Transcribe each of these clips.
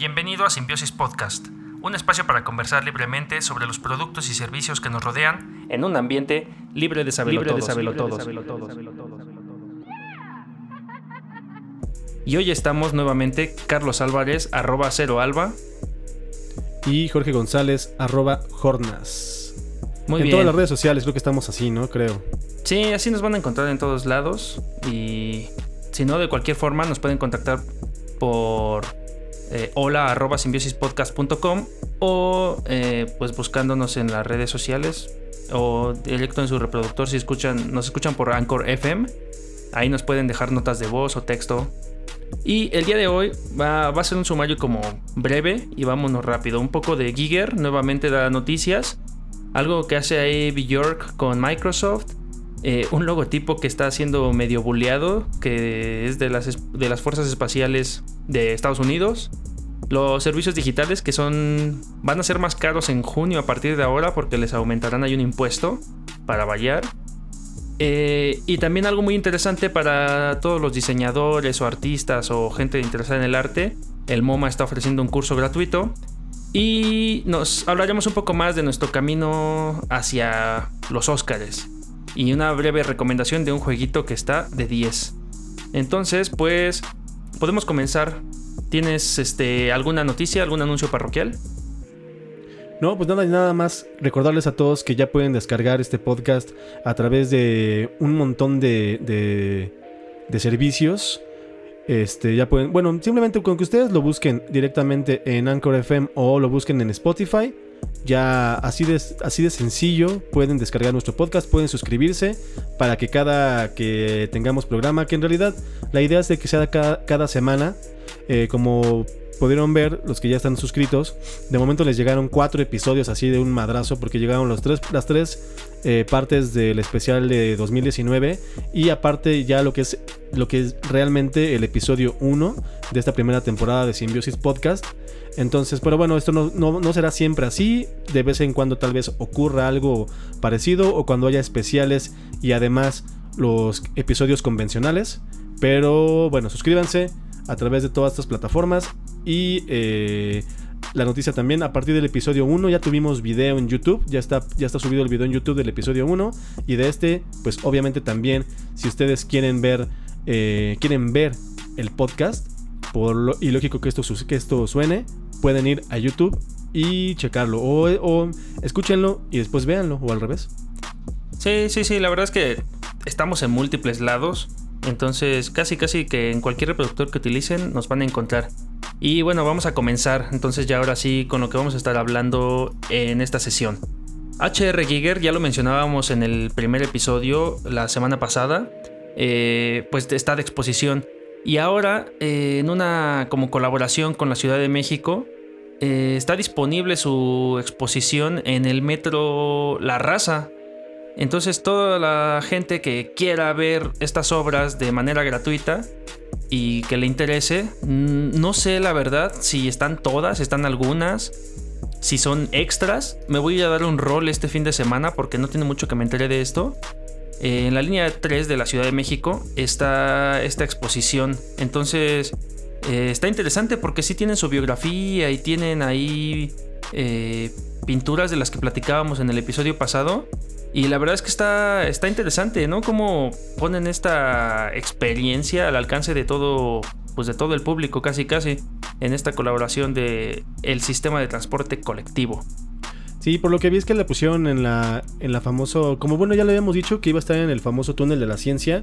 Bienvenido a Simbiosis Podcast, un espacio para conversar libremente sobre los productos y servicios que nos rodean en un ambiente libre de saberlo todos. Y hoy estamos nuevamente Carlos Álvarez, arroba cero alba. Y Jorge González, arroba jornas. Muy en bien. todas las redes sociales creo que estamos así, ¿no? Creo. Sí, así nos van a encontrar en todos lados. Y si no, de cualquier forma, nos pueden contactar por eh, hola arroba simbiosispodcast.com o eh, pues buscándonos en las redes sociales o directo en su reproductor si escuchan, nos escuchan por Anchor FM. Ahí nos pueden dejar notas de voz o texto. Y el día de hoy va, a ser un sumario como breve y vámonos rápido. Un poco de Giger, nuevamente da noticias. Algo que hace ahí Bjork con Microsoft. Eh, un logotipo que está siendo medio bulleado, que es de las, de las fuerzas espaciales de Estados Unidos. Los servicios digitales que son van a ser más caros en junio a partir de ahora porque les aumentarán ahí un impuesto para variar. Eh, y también algo muy interesante para todos los diseñadores o artistas o gente interesada en el arte, el MoMA está ofreciendo un curso gratuito y nos hablaremos un poco más de nuestro camino hacia los Óscares y una breve recomendación de un jueguito que está de 10. Entonces, pues podemos comenzar. ¿Tienes este alguna noticia, algún anuncio parroquial? No, pues nada, nada más recordarles a todos que ya pueden descargar este podcast a través de un montón de, de, de servicios. Este, ya pueden, bueno, simplemente con que ustedes lo busquen directamente en Anchor FM o lo busquen en Spotify, ya así de, así de sencillo pueden descargar nuestro podcast, pueden suscribirse para que cada que tengamos programa, que en realidad la idea es de que sea cada, cada semana, eh, como pudieron ver los que ya están suscritos, de momento les llegaron cuatro episodios así de un madrazo porque llegaron los tres, las tres eh, partes del especial de 2019 y aparte ya lo que es lo que es realmente el episodio 1 de esta primera temporada de Symbiosis Podcast. Entonces, pero bueno, esto no, no- no será siempre así. De vez en cuando tal vez ocurra algo parecido o cuando haya especiales y además los episodios convencionales. Pero bueno, suscríbanse a través de todas estas plataformas y eh, la noticia también, a partir del episodio 1 ya tuvimos video en YouTube, ya está, ya está subido el video en YouTube del episodio 1 y de este, pues obviamente también, si ustedes quieren ver, eh, quieren ver el podcast, por lo ilógico que esto, que esto suene, pueden ir a YouTube y checarlo o, escúchenlo y después véanlo o al revés. Sí, sí, sí, la verdad es que estamos en múltiples lados. Entonces, casi, casi que en cualquier reproductor que utilicen nos van a encontrar. Y bueno, vamos a comenzar. Entonces, ya ahora sí, con lo que vamos a estar hablando en esta sesión. HR Giger, ya lo mencionábamos en el primer episodio la semana pasada. eh, pues está de exposición. Y ahora, eh, en una como colaboración con la Ciudad de México, eh, está disponible su exposición en el metro La Raza. Entonces toda la gente que quiera ver estas obras de manera gratuita y que le interese, no sé la verdad si están todas, están algunas, si son extras. Me voy a dar un rol este fin de semana porque no tiene mucho que me enteré de esto. Eh, en la línea 3 de la Ciudad de México está esta exposición. Entonces eh, está interesante porque sí tienen su biografía y tienen ahí eh, pinturas de las que platicábamos en el episodio pasado. Y la verdad es que está, está interesante, ¿no? Cómo ponen esta experiencia al alcance de todo, pues de todo el público, casi casi, en esta colaboración de el sistema de transporte colectivo. Sí, por lo que vi es que la pusieron en la, en la famoso, como bueno ya lo habíamos dicho, que iba a estar en el famoso túnel de la ciencia.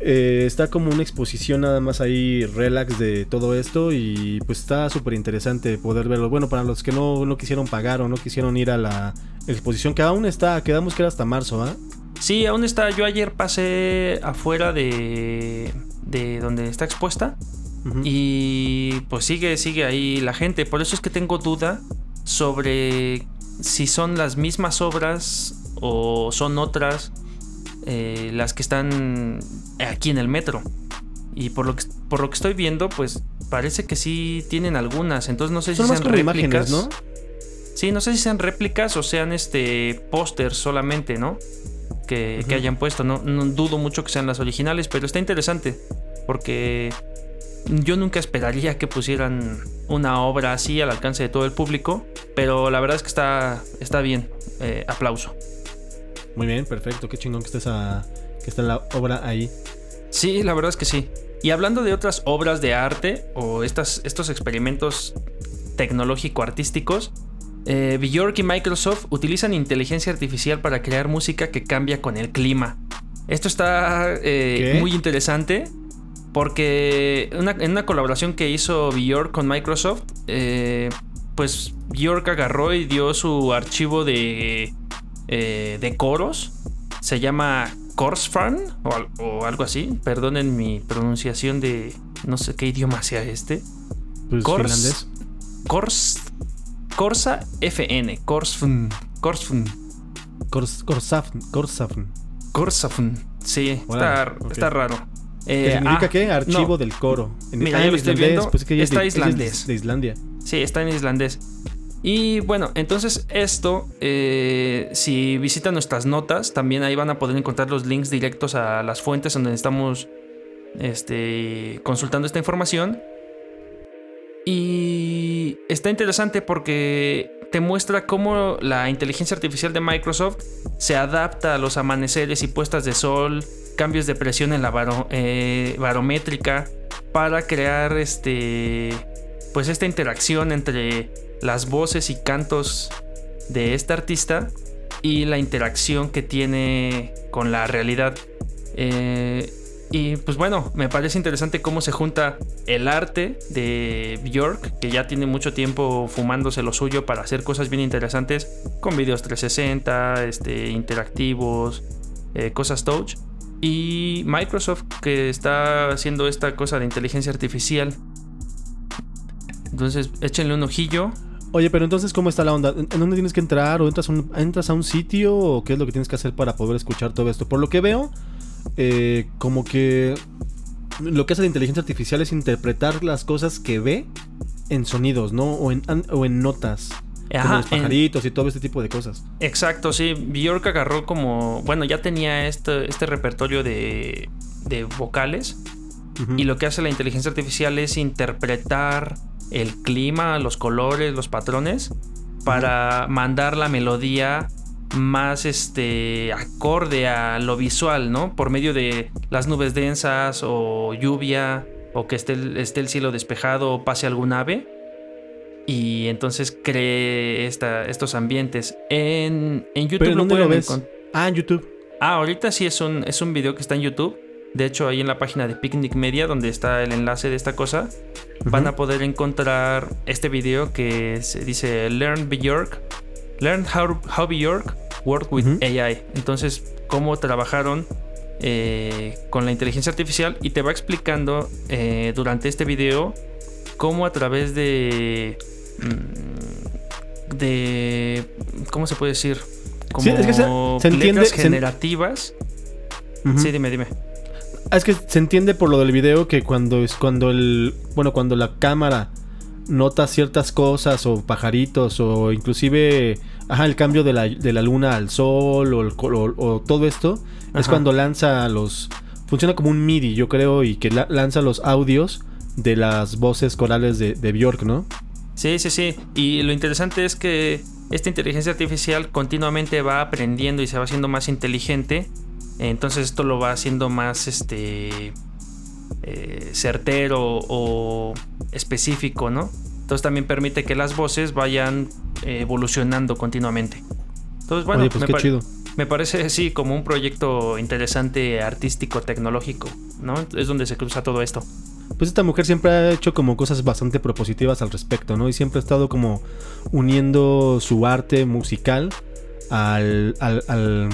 Eh, está como una exposición nada más ahí relax de todo esto y pues está súper interesante poder verlo. Bueno, para los que no, no quisieron pagar o no quisieron ir a la exposición, que aún está, quedamos que era hasta marzo, ¿ah? Sí, aún está. Yo ayer pasé afuera de, de donde está expuesta y pues sigue, sigue ahí la gente. Por eso es que tengo duda sobre si son las mismas obras o son otras eh, las que están aquí en el metro. Y por lo que, por lo que estoy viendo, pues parece que sí tienen algunas. Entonces no sé Son si sean réplicas. imágenes, ¿no? Sí, no sé si sean réplicas o sean este pósters solamente, ¿no? Que, que hayan puesto. No, no dudo mucho que sean las originales, pero está interesante. Porque yo nunca esperaría que pusieran una obra así al alcance de todo el público, pero la verdad es que está, está bien. Eh, aplauso. Muy bien, perfecto. Qué chingón que esté, esa, que esté la obra ahí. Sí, la verdad es que sí. Y hablando de otras obras de arte o estas, estos experimentos tecnológico-artísticos, eh, Bjork y Microsoft utilizan inteligencia artificial para crear música que cambia con el clima. Esto está eh, muy interesante porque en una colaboración que hizo Bjork con Microsoft, eh, pues Bjork agarró y dio su archivo de, eh, de coros. Se llama Korsfarn o, algo así. Perdonen mi pronunciación de no sé qué idioma sea este. Pues Kors, Kors, Corsa FN. Korsfn. Korsfn. Korsafn. Korsafn. Korsafn. Sí, está, está raro. ¿Qué significa ah, qué? Archivo del coro. Mira, yo lo estoy viendo. Pues está islandés. de Islandia. Sí, está en islandés. Y bueno, entonces esto, eh, si visitan nuestras notas, también ahí van a poder encontrar los links directos a las fuentes donde estamos este, consultando esta información. Y está interesante porque te muestra cómo la inteligencia artificial de Microsoft se adapta a los amaneceres y puestas de sol, cambios de presión en la eh, barométrica, para crear este pues esta interacción entre las voces y cantos de este artista y la interacción que tiene con la realidad. Eh, y pues bueno, me parece interesante cómo se junta el arte de Bjork, que ya tiene mucho tiempo fumándose lo suyo para hacer cosas bien interesantes, con videos 360, este, interactivos, eh, cosas touch. Y Microsoft, que está haciendo esta cosa de inteligencia artificial entonces, échenle un ojillo. Oye, pero entonces, ¿cómo está la onda? ¿En dónde tienes que entrar? ¿O entras a un, sitio? ¿O qué es lo que tienes que hacer para poder escuchar todo esto? Por lo que veo, eh, como que lo que hace la inteligencia artificial es interpretar las cosas que ve en sonidos, ¿no? O en, o en notas. Como los pajaritos y todo este tipo de cosas. Exacto, sí. Bjork agarró como. Bueno, ya tenía este, este repertorio de, de vocales. Y lo que hace la inteligencia artificial es interpretar el clima, los colores, los patrones, para mandar la melodía más este acorde a lo visual, ¿no? Por medio de las nubes densas o lluvia o que esté el, esté el cielo despejado o pase algún ave. Y entonces cree estos ambientes. En, YouTube ¿Pero lo, ves? Ah, en YouTube. Ah, ahorita sí es un, es un video que está en YouTube. De hecho, ahí en la página de Picnic Media, donde está el enlace de esta cosa, van a poder encontrar este video que se dice Learn Bjork. Learn how, how Bjork work with AI. Entonces, cómo trabajaron eh, con la inteligencia artificial y te va explicando eh, durante este video cómo a través de de cómo se puede decir como sí, es que se, entiende, generativas sí dime dime Ah, es que se entiende por lo del video que cuando es cuando el. Bueno, cuando la cámara nota ciertas cosas o pajaritos o inclusive ajá, el cambio de la, luna al sol o, o, todo esto es cuando lanza los funciona como un MIDI yo creo y que lanza los audios de las voces corales de, de Bjork ¿no? Sí, sí, sí. Y lo interesante es que esta inteligencia artificial continuamente va aprendiendo y se va haciendo más inteligente entonces esto lo va haciendo más este eh, certero o específico, ¿no? Entonces también permite que las voces vayan eh, evolucionando continuamente. Entonces, bueno, pues me, parece sí como un proyecto interesante, artístico, tecnológico, ¿no? Es donde se cruza todo esto. Pues esta mujer siempre ha hecho como cosas bastante propositivas al respecto, ¿no? Y siempre ha estado como uniendo su arte musical al, al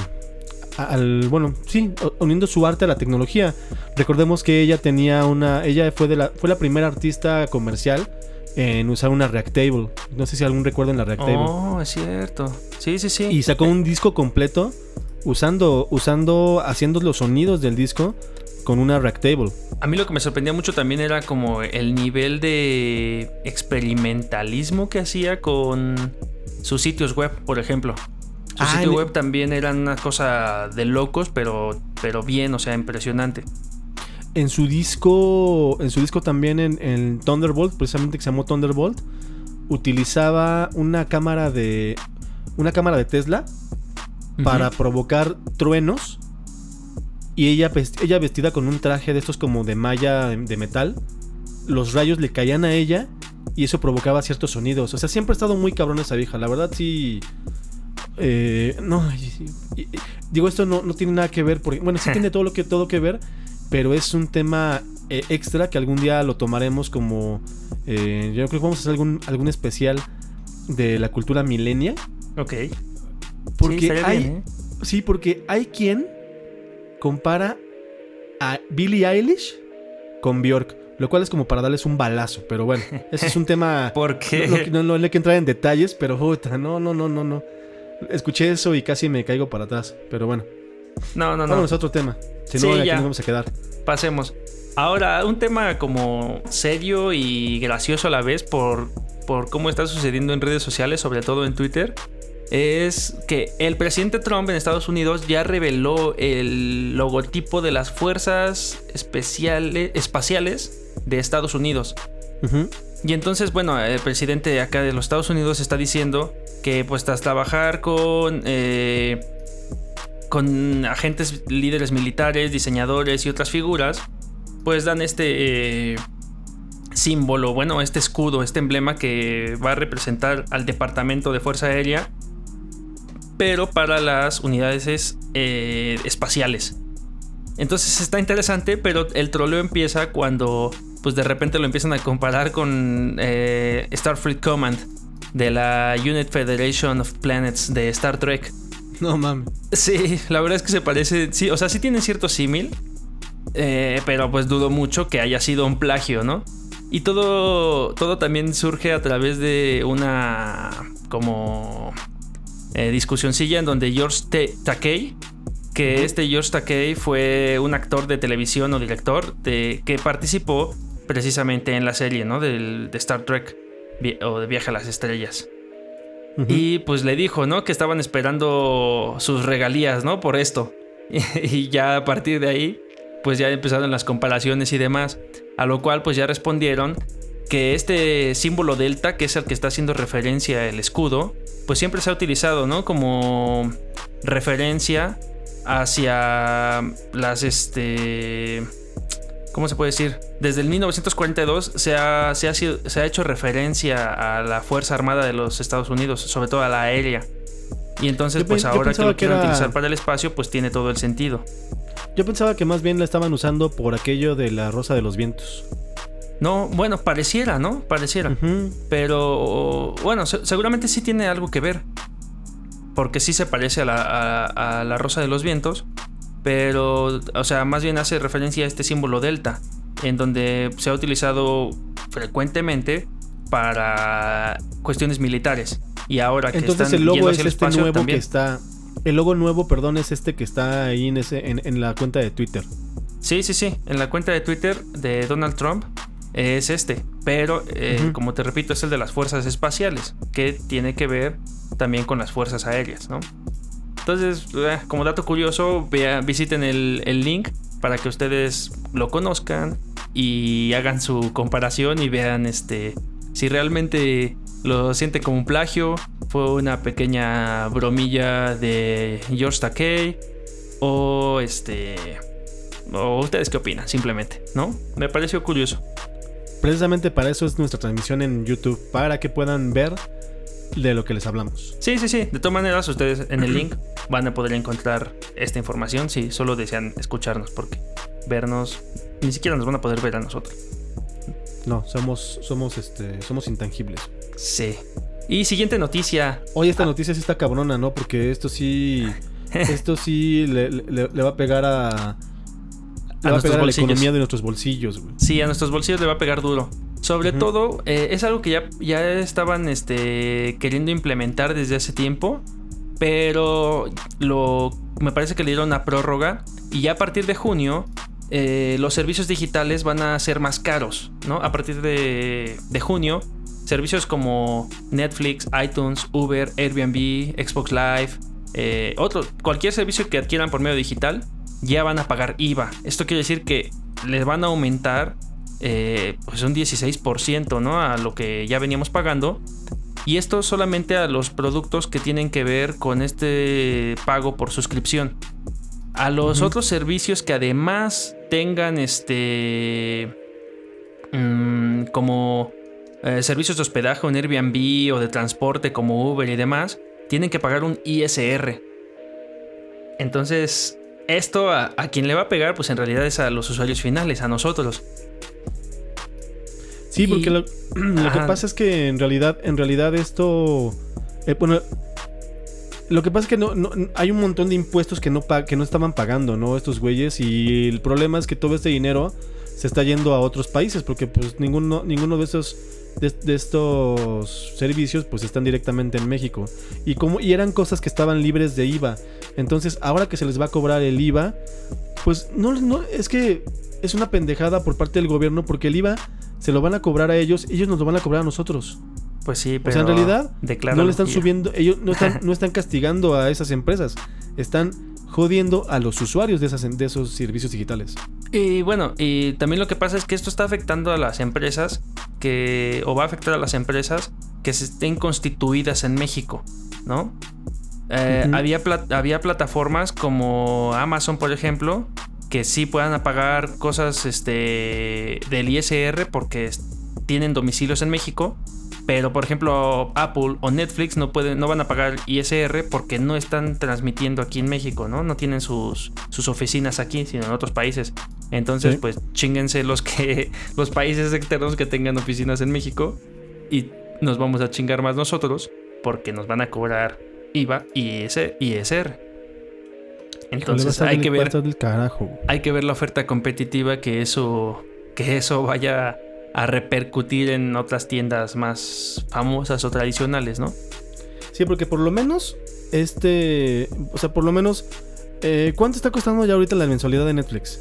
al, bueno, sí, uniendo su arte a la tecnología. Recordemos que ella tenía una, ella fue de la, fue la primera artista comercial en usar una Reactable. No sé si algún recuerda la Reactable. Oh, es cierto. Sí, sí, sí. Y sacó un disco completo usando, usando, haciendo los sonidos del disco con una Reactable. A mí lo que me sorprendía mucho también era como el nivel de experimentalismo que hacía con sus sitios web, por ejemplo. Su ah, sitio web también era una cosa de locos, pero, pero bien, o sea, impresionante. en su disco, en su disco también en, en Thunderbolt, precisamente que se llamó Thunderbolt, utilizaba una cámara de una cámara de Tesla para provocar truenos y ella, ella vestida con un traje de estos como de malla de metal, los rayos le caían a ella y eso provocaba ciertos sonidos. O sea, siempre ha estado muy cabrón esa vieja. La verdad sí... Eh, no, digo, esto no, no, tiene nada que ver, porque, bueno, sí tiene todo lo que, todo que ver, pero es un tema eh, extra que algún día lo tomaremos como... Eh, yo creo que vamos a hacer algún, algún especial de la cultura milenia. Ok. Porque sí, hay... Sí, porque hay quien compara a Billie Eilish con Bjork. Lo cual es como para darles un balazo, pero bueno, ese es un tema... ¿Por qué? No, no, no, hay que entrar en detalles, pero puta, no, no, no, no, no. Escuché eso y casi me caigo para atrás, pero bueno. No, no, no. Vámonos a otro tema. Si no, aquí nos vamos a quedar. Pasemos. Ahora, un tema como serio y gracioso a la vez por, por cómo está sucediendo en redes sociales, sobre todo en Twitter, es que el presidente Trump en Estados Unidos ya reveló el logotipo de las fuerzas especiales, espaciales de Estados Unidos. Y entonces, bueno, el presidente acá de los Estados Unidos está diciendo que pues tras trabajar con, eh, con agentes líderes militares, diseñadores y otras figuras, pues dan este eh, símbolo, bueno, este escudo, este emblema que va a representar al Departamento de Fuerza Aérea, pero para las unidades eh, espaciales. Entonces está interesante, pero el troleo empieza cuando pues de repente lo empiezan a comparar con eh, Starfleet Command de la Unit Federation of Planets de Star Trek. No mames. Sí, la verdad es que se parece, sí, o sea, sí tienen cierto símil, eh, pero pues dudo mucho que haya sido un plagio, ¿no? Y todo, todo también surge a través de una como eh, discusioncilla en donde George T. Takei que este George Takei fue un actor de televisión o director de, que participó precisamente en la serie, ¿no? de Star Trek o de Viaje a las Estrellas. Y pues le dijo, ¿no? Que estaban esperando sus regalías, ¿no? Por esto. y ya a partir de ahí, pues ya empezaron las comparaciones y demás. A lo cual pues ya respondieron que este símbolo delta, que es el que está haciendo referencia el escudo, pues siempre se ha utilizado, ¿no? Como referencia hacia las, este... ¿Cómo se puede decir? Desde el 1942 se ha, se, ha se ha hecho referencia a la Fuerza Armada de los Estados Unidos, sobre todo a la aérea. Y entonces, pues ahora que lo quieren utilizar para el espacio, pues tiene todo el sentido. Yo pensaba que más bien la estaban usando por aquello de la Rosa de los Vientos. No, bueno, pareciera, ¿no? Pareciera. Pero bueno, seguramente sí tiene algo que ver porque sí se parece a la, Rosa de los Vientos, pero, o sea, más bien hace referencia a este símbolo delta, en donde se ha utilizado frecuentemente para cuestiones militares. Y ahora que Entonces el logo es este nuevo que está... El logo nuevo, perdón, es este que está ahí en, ese, en la cuenta de Twitter. Sí, sí, sí. En la cuenta de Twitter de Donald Trump es este. Pero, eh, como te repito, es el de las fuerzas espaciales, que tiene que ver también con las fuerzas aéreas, ¿no? Entonces, eh, como dato curioso, visiten el, link para que ustedes lo conozcan y hagan su comparación y vean este si realmente lo sienten como un plagio, fue una pequeña bromilla de George Takei o este o ustedes qué opinan, simplemente, ¿no? Me pareció curioso precisamente para eso es nuestra transmisión en YouTube, para que puedan ver de lo que les hablamos. Sí, sí, sí. De todas maneras, ustedes en el link van a poder encontrar esta información si solo desean escucharnos, porque vernos ni siquiera nos van a poder ver a nosotros. No, somos, somos, este, somos intangibles. Sí. Y siguiente noticia. Oye, esta noticia sí está cabrona, ¿no? Porque esto sí, esto sí le va a pegar a a, nuestros bolsillos. la economía de nuestros bolsillos, güey. Sí, a nuestros bolsillos le va a pegar duro. Sobre todo, eh, es algo que ya, ya estaban este, queriendo implementar desde hace tiempo, pero lo, me parece que le dieron una prórroga y ya a partir de junio eh, los servicios digitales van a ser más caros, ¿no? A partir de, de junio, servicios como Netflix, iTunes, Uber, Airbnb, Xbox Live, eh, otro, cualquier servicio que adquieran por medio digital ya van a pagar IVA. Esto quiere decir que les van a aumentar eh, pues un 16%, ¿no? A lo que ya veníamos pagando. Y esto solamente a los productos que tienen que ver con este pago por suscripción. A los otros servicios que además tengan este... Mm, como eh, servicios de hospedaje, un Airbnb o de transporte como Uber y demás, tienen que pagar un ISR. Entonces, esto a, a quien le va a pegar, pues en realidad es a los usuarios finales, a nosotros. Sí, porque lo, que pasa es que en realidad, en realidad esto, eh, bueno, lo que pasa es que no, hay un montón de impuestos que no, que no estaban pagando, ¿no? Estos güeyes y el problema es que todo este dinero se está yendo a otros países porque pues ninguno, ninguno de esos de, estos servicios pues están directamente en México y como y eran cosas que estaban libres de IVA entonces ahora que se les va a cobrar el IVA pues no, no es que es una pendejada por parte del gobierno porque el IVA se lo van a cobrar a ellos, ellos nos lo van a cobrar a nosotros. Pues sí, pero. O sea, en realidad, no le están subiendo, ellos no están, no están castigando a esas empresas, están jodiendo a los usuarios de, esas, de esos servicios digitales. Y bueno, y también lo que pasa es que esto está afectando a las empresas que. o va a afectar a las empresas que se estén constituidas en México, ¿no? Eh, había, había plataformas como Amazon, por ejemplo, que sí puedan pagar cosas este, del ISR porque tienen domicilios en México. Pero por ejemplo Apple o Netflix no pueden, no van a pagar ISR porque no están transmitiendo aquí en México, ¿no? No tienen sus, sus oficinas aquí, sino en otros países. Entonces, pues chinguense los que. los países externos que tengan oficinas en México. Y nos vamos a chingar más nosotros. Porque nos van a cobrar IVA y ISR. Entonces hay que ver hay que ver la oferta competitiva que eso que eso vaya a repercutir en otras tiendas más famosas o tradicionales, ¿no? Sí, porque por lo menos este, o sea, por lo menos eh, ¿cuánto está costando ya ahorita la mensualidad de Netflix?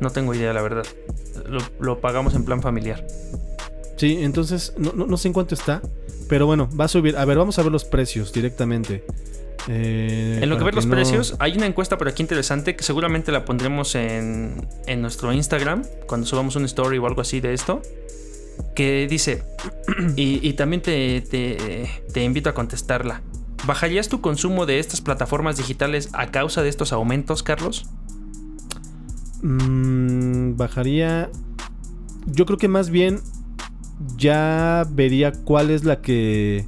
no tengo idea, la verdad. Lo, pagamos en plan familiar. Sí, entonces no, no sé en cuánto está, pero bueno, va a subir. A ver, vamos a ver los precios directamente. Eh, en lo que ver los precios, hay una encuesta por aquí interesante que seguramente la pondremos en, en nuestro Instagram cuando subamos un story o algo así de esto. Que dice, y, también te, te, invito a contestarla. ¿Bajarías tu consumo de estas plataformas digitales a causa de estos aumentos, Carlos? Mm, bajaría. Yo creo que más bien ya vería cuál es la que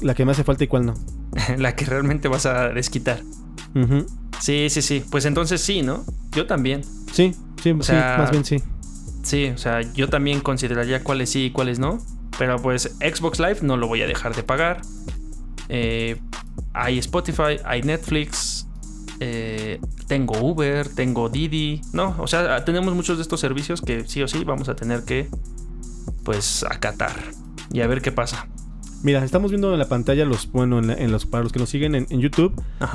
la que me hace falta y cuál no. la que realmente vas a desquitar. Sí, sí, sí. Pues entonces sí, ¿no? Yo también. Sí, sí, sí, más bien sí. Sí, o sea, yo también consideraría cuáles sí y cuáles no. Pero pues Xbox Live no lo voy a dejar de pagar. Eh, hay Spotify, hay Netflix, eh, tengo Uber, tengo Didi. No, o sea, tenemos muchos de estos servicios que sí o sí vamos a tener que, pues, acatar y a ver qué pasa. Mira, estamos viendo en la pantalla los, bueno, en, los, para los que nos siguen en, YouTube,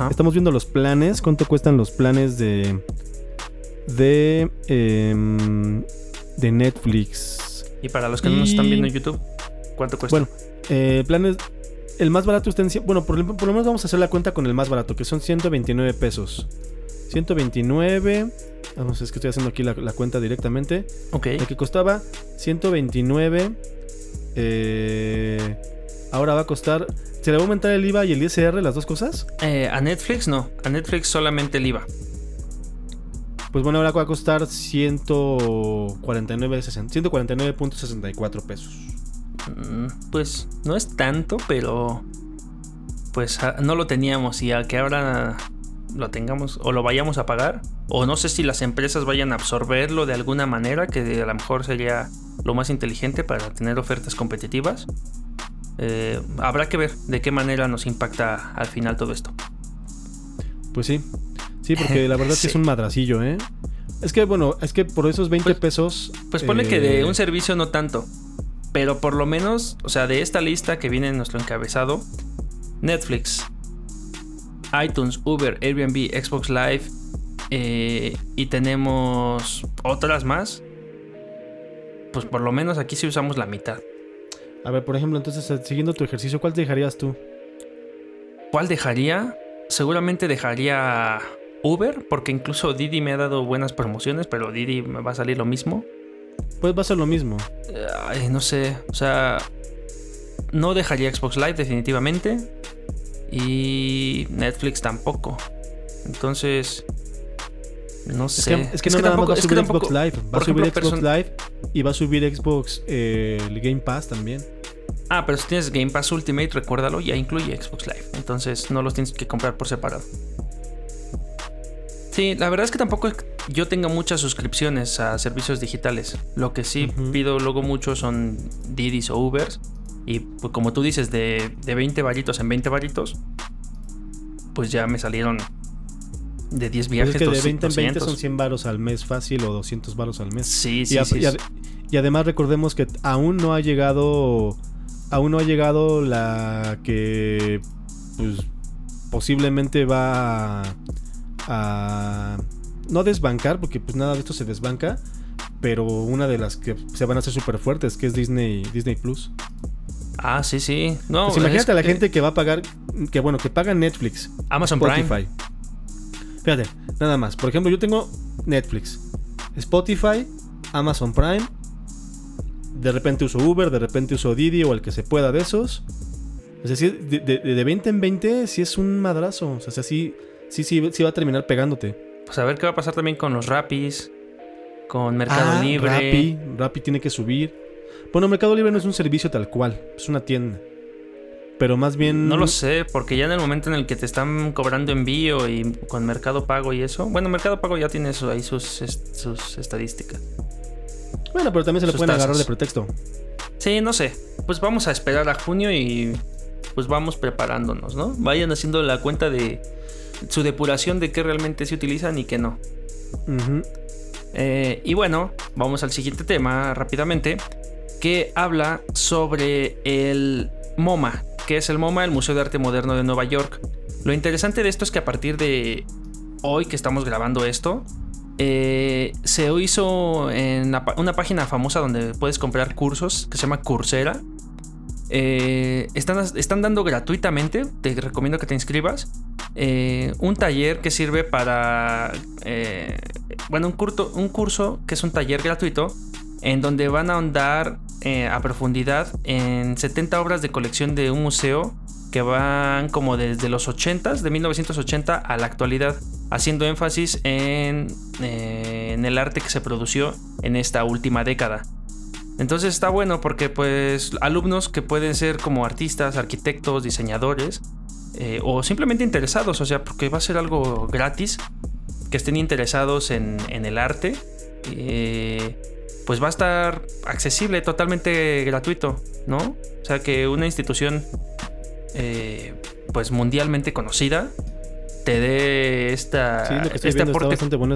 estamos viendo los planes, cuánto cuestan los planes de, de, em, de Netflix. Y para los que no nos están viendo en YouTube, ¿cuánto cuesta? Bueno, eh, planes, el más barato está en, bueno, por, por, lo menos vamos a hacer la cuenta con el más barato, que son 129 pesos. 129, vamos, es que estoy haciendo aquí la, la cuenta directamente. Ok. El que costaba 129, eh ahora va a costar. ¿Se le va a aumentar el IVA y el ISR, las dos cosas? Eh, a Netflix no. A Netflix solamente el IVA. Pues bueno, ahora va a costar 149.64 pesos. Mm, pues no es tanto, pero. Pues ah, no lo teníamos y al que ahora lo tengamos o lo vayamos a pagar, o no sé si las empresas vayan a absorberlo de alguna manera, que a lo mejor sería lo más inteligente para tener ofertas competitivas. Eh, habrá que ver de qué manera nos impacta al final todo esto. Pues sí, sí, porque la verdad es que es un madracillo, ¿eh? Es que, bueno, es que por esos 20 pues, pesos. Pues pone que de eh, un servicio no tanto. Pero por lo menos, o sea, de esta lista que viene en nuestro encabezado: Netflix, iTunes, Uber, Airbnb, Xbox Live. Eh, y tenemos otras más. Pues por lo menos aquí sí usamos la mitad. A ver, por ejemplo, entonces, eh, siguiendo tu ejercicio, ¿cuál dejarías tú? ¿Cuál dejaría? Seguramente dejaría Uber, porque incluso Didi me ha dado buenas promociones, pero Didi me va a salir lo mismo. Pues va a ser lo mismo. Ay, no sé, o sea, no dejaría Xbox Live definitivamente y Netflix tampoco. Entonces, no sé. Es que, no nada más va a subir Xbox Live, va a subir Xbox Live y va a subir Xbox eh, el Game Pass también. Ah, pero si tienes Game Pass Ultimate, recuérdalo, ya incluye Xbox Live. Entonces no los tienes que comprar por separado. Sí, la verdad es que tampoco yo tengo muchas suscripciones a servicios digitales. Lo que sí pido luego mucho son Didis o Ubers. Y pues como tú dices, de, de 20 varitos en 20 varitos, pues ya me salieron de 10 viajes. Pues es que de 20 en 20 son 100 varos al mes fácil o 200 varos al mes. Sí, sí, y, sí, y, además recordemos que aún no ha llegado aún no ha llegado la que pues posiblemente va a, no desbancar porque pues nada de esto se desbanca pero una de las que se van a hacer súper fuertes que es Disney Disney Plus. Ah sí sí. No pues imagínate a la gente que va a pagar que bueno que paga Netflix Amazon Spotify. fíjate nada más. Por ejemplo yo tengo Netflix Spotify Amazon Prime de repente uso Uber, de repente uso Didi o el que se pueda de esos. Es decir, de, de, 20 en 20 sí es un madrazo. O sea, sí, sí, sí, sí va a terminar pegándote. Pues a ver qué va a pasar también con los Rapis, con Mercado ah, Libre. Rappi, Rappi tiene que subir. Bueno, Mercado Libre no es un servicio tal cual, es una tienda. Pero más bien. No lo sé, porque ya en el momento en el que te están cobrando envío y con Mercado Pago y eso. Bueno, Mercado Pago ya tiene ahí sus, sus estadísticas. Bueno, pero también se le pueden agarrar de pretexto. Sí, no sé. Pues vamos a esperar a junio y pues vamos preparándonos, ¿no? Vayan haciendo la cuenta de su depuración de qué realmente se utilizan y qué no. Eh, y bueno, vamos al siguiente tema rápidamente, que habla sobre el MoMA, que es el MoMA, el Museo de Arte Moderno de Nueva York. Lo interesante de esto es que a partir de hoy que estamos grabando esto, eh, se hizo en una, página famosa donde puedes comprar cursos que se llama Coursera. Eh, están, están, dando gratuitamente, te recomiendo que te inscribas, eh, un taller que sirve para, bueno, un, un curso que es un taller gratuito en donde van a ahondar a profundidad en 70 obras de colección de un museo que van como desde los 80, de 1980 a la actualidad, haciendo énfasis en, eh, en el arte que se produció en esta última década. Entonces está bueno porque pues alumnos que pueden ser como artistas, arquitectos, diseñadores eh, o simplemente interesados, o sea, porque va a ser algo gratis, que estén interesados en, el arte, eh, pues va a estar accesible, totalmente gratuito, ¿no? O sea, que una institución eh, pues mundialmente conocida te dé esta sí, lo que estoy este aporte... está bastante buena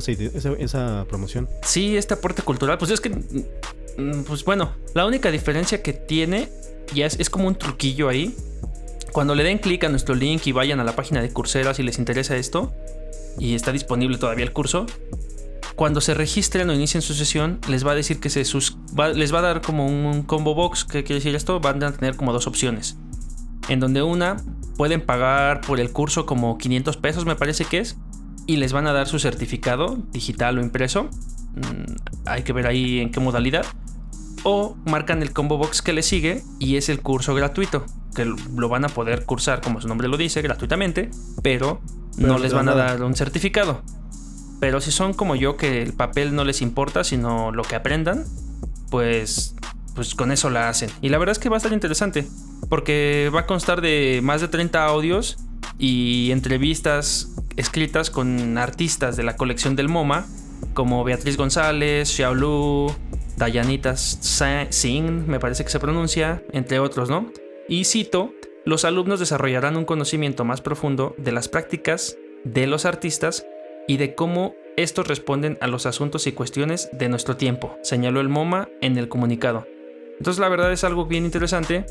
esa, promoción sí este aporte cultural pues es que mm, pues bueno la única diferencia que tiene ya es, es como un truquillo ahí cuando le den clic a nuestro link y vayan a la página de Coursera si les interesa esto y está disponible todavía el curso cuando se registren o inicien su sesión, les va a decir que se sus les va a dar como un combo box. que quiere decir esto? Van a tener como dos opciones en donde una pueden pagar por el curso como 500 pesos me parece que es y les van a dar su certificado digital o impreso. Mm, hay que ver ahí en qué modalidad. O marcan el combo box que le sigue y es el curso gratuito, que lo van a poder cursar como su nombre lo dice, gratuitamente, pero, no les van a dar un certificado. Pero si son como yo que el papel no les importa, sino lo que aprendan, pues pues con eso la hacen. Y la verdad es que va a estar interesante, porque va a constar de más de 30 audios y entrevistas escritas con artistas de la colección del MoMA, como Beatriz González, Xiaolu, Dayanita Singh, me parece que se pronuncia, entre otros, ¿no? Y cito, los alumnos desarrollarán un conocimiento más profundo de las prácticas de los artistas y de cómo estos responden a los asuntos y cuestiones de nuestro tiempo, señaló el MoMA en el comunicado. Entonces la verdad es algo bien interesante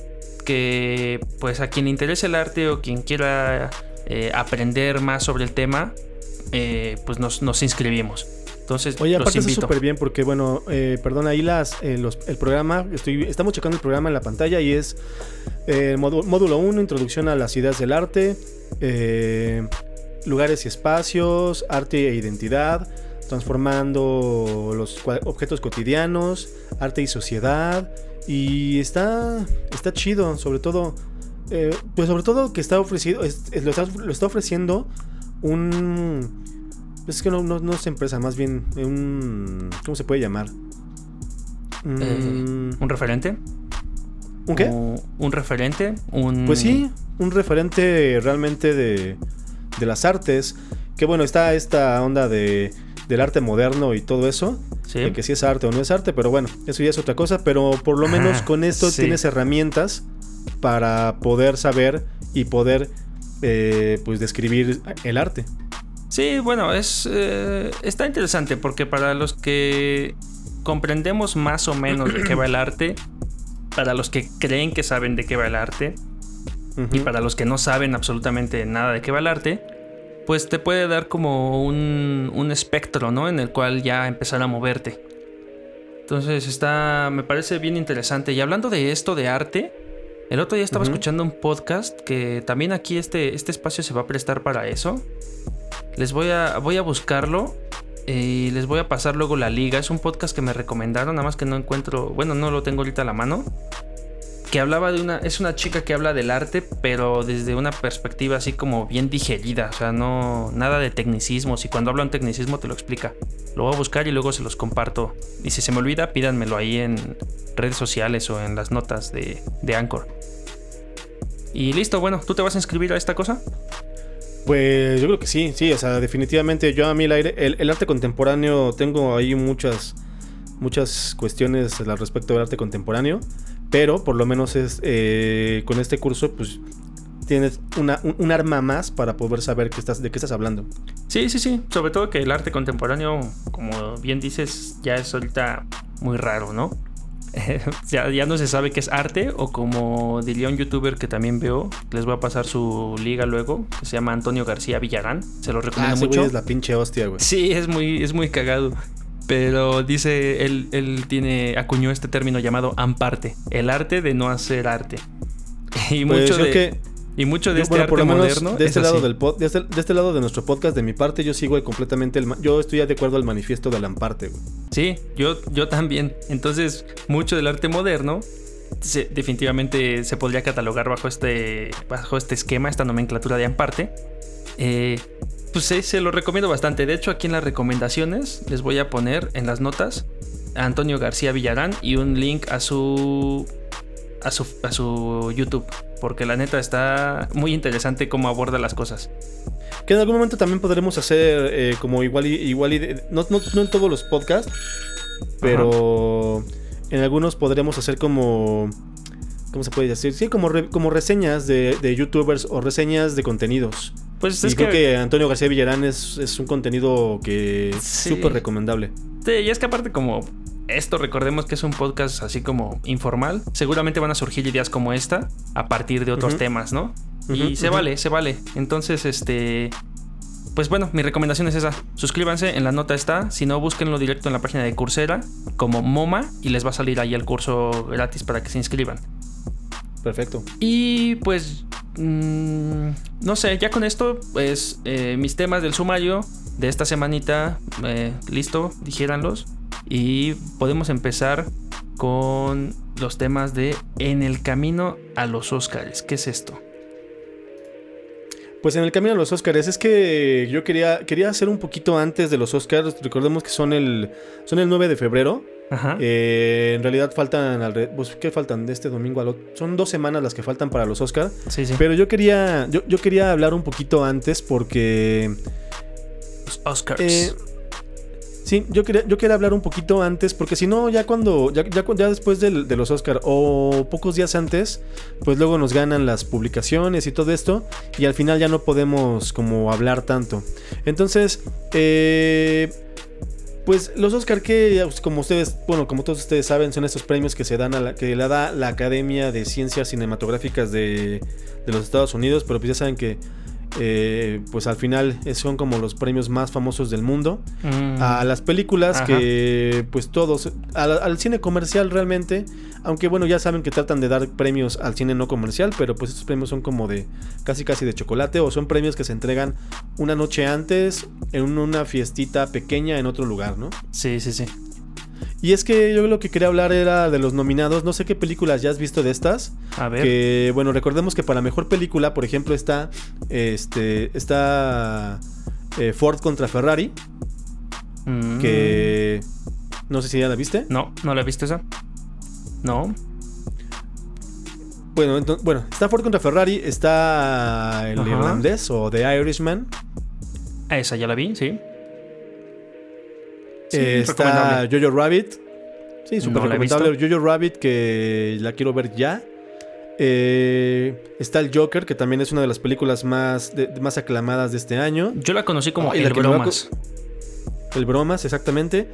que pues a quien le interese el arte o quien quiera eh, aprender más sobre el tema, eh, pues nos, nos, inscribimos. Entonces, Oye, aparte está súper bien porque, bueno, eh, perdón, ahí las, el programa, estoy, estamos checando el programa en la pantalla y es módulo 1, introducción a las ideas del arte. lugares y espacios, arte e identidad, transformando los objetos cotidianos, arte y sociedad. Y está, está chido, sobre todo, eh, pues sobre todo que está ofrecido, lo, está, ofreciendo un... Es que no, no, es empresa, más bien un... ¿Cómo se puede llamar? Eh, ¿Un referente? ¿Un qué? ¿Un referente? Un... Pues sí, un referente realmente de, de las artes. Que bueno, está esta onda de, del arte moderno y todo eso. De que si es arte o no es arte, pero bueno, eso ya es otra cosa. Pero por lo menos con esto tienes herramientas para poder saber y poder eh, pues describir el arte. Sí, bueno, es eh, está interesante porque para los que comprendemos más o menos de qué va el arte, para los que creen que saben de qué va el arte y para los que no saben absolutamente nada de qué va el arte, pues te puede dar como un, un espectro, ¿no? En el cual ya empezar a moverte. Entonces está, me parece bien interesante. Y hablando de esto de arte, el otro día estaba escuchando un podcast que también aquí este, este espacio se va a prestar para eso. Les voy a, voy a buscarlo y les voy a pasar luego la liga. Es un podcast que me recomendaron, nada más que no encuentro, bueno, no lo tengo ahorita a la mano. Que hablaba de una, es una chica que habla del arte, pero desde una perspectiva así como bien digerida, o sea, no, nada de tecnicismos. Y cuando habla un tecnicismo te lo explica. Lo voy a buscar y luego se los comparto. Y si se me olvida, pídanmelo ahí en redes sociales o en las notas de, de Anchor. Y listo, bueno, ¿tú te vas a inscribir a esta cosa? Pues yo creo que sí, sí, o sea, definitivamente yo a mí el, el, arte contemporáneo tengo ahí muchas, muchas cuestiones al respecto del arte contemporáneo, pero por lo menos es eh, con este curso pues tienes una, un, arma más para poder saber qué estás, de qué estás hablando. Sí, sí, sí, sobre todo que el arte contemporáneo, como bien dices, ya es ahorita muy raro, ¿no? ya, ya, no se sabe qué es arte o como diría un youtuber que también veo, les voy a pasar su liga luego, que se llama Antonio García Villarán, se lo recomiendo ah, mucho. es la pinche hostia, güey. Sí, es muy, es muy cagado. Pero dice, él, él tiene, acuñó este término llamado amparte, el arte de no hacer arte. Y pues mucho de... Que y mucho de este arte moderno. De este, lado del de, este, de, este, lado de nuestro podcast, de mi parte, yo sigo completamente el. Yo estoy de acuerdo al manifiesto del Amparte, güey. Sí, yo, yo también. Entonces, mucho del arte moderno definitivamente se podría catalogar bajo este, bajo este esquema, esta nomenclatura de Amparte. Eh, pues sí, se lo recomiendo bastante. De hecho, aquí en las recomendaciones les voy a poner en las notas a Antonio García Villarán y un link a su a su, a su YouTube, porque la neta está muy interesante cómo aborda las cosas. Que en algún momento también podremos hacer eh, como igual y, igual y no, no, en todos los podcasts, pero en algunos podremos hacer como... ¿Cómo se puede decir? Sí, como, como reseñas de, de, youtubers o reseñas de contenidos. Pues es creo que... Antonio García Villarán es, es un contenido que es súper recomendable. Sí, y es que aparte como esto recordemos que es un podcast así como informal. Seguramente van a surgir ideas como esta a partir de otros temas, ¿no? y se vale, se vale. Entonces, este... Pues bueno, mi recomendación es esa. Suscríbanse, en la nota está. Si no, búsquenlo directo en la página de Coursera como MoMA y les va a salir ahí el curso gratis para que se inscriban. Perfecto. Y pues... Mm, no sé, ya con esto, pues eh, mis temas del sumario de esta semanita, eh, listo, dijéranlos. Y podemos empezar con los temas de En el camino a los Oscars. ¿Qué es esto? Pues en el camino a los Oscars es que yo quería, quería hacer un poquito antes de los Oscars. Recordemos que son el, son el 9 de febrero. Eh, en realidad faltan, pues, ¿qué faltan de este domingo al Son dos semanas las que faltan para los Oscars. Sí, sí. Pero yo quería, yo, yo, quería hablar un poquito antes porque... Los Oscars. Eh, Sí, yo quería, hablar un poquito antes, porque si no, ya cuando, ya, después de los Oscar o pocos días antes, pues luego nos ganan las publicaciones y todo esto, y al final ya no podemos como hablar tanto. Entonces, eh, pues los Oscar que, como ustedes, bueno, como todos ustedes saben, son estos premios que se dan la, que le da la Academia de Ciencias Cinematográficas de, de los Estados Unidos, pero pues ya saben que eh, pues al final son como los premios más famosos del mundo. Mm. A las películas Ajá. que pues todos, al, al cine comercial realmente, aunque bueno ya saben que tratan de dar premios al cine no comercial, pero pues estos premios son como de casi casi de chocolate o son premios que se entregan una noche antes en una fiestita pequeña en otro lugar, ¿no? Sí, sí, sí. Y es que yo lo que quería hablar era de los nominados, no sé qué películas ya has visto de estas. A ver. Que bueno, recordemos que para mejor película, por ejemplo, está este está eh, Ford contra Ferrari, Mm. que no sé si ya la viste. No, ¿no la viste esa? No. Bueno, entonces, bueno, está Ford contra Ferrari, está el Ajá. irlandés o The Irishman, Esa ya la vi, sí. Sí, eh, está. Jojo Rabbit. Sí, súper No recomendable. Jojo Rabbit, que la quiero ver ya. Eh, está el Joker, que también es una de las películas más, de- más aclamadas de este año. Yo la conocí como la El Bromas. El Bromas, exactamente.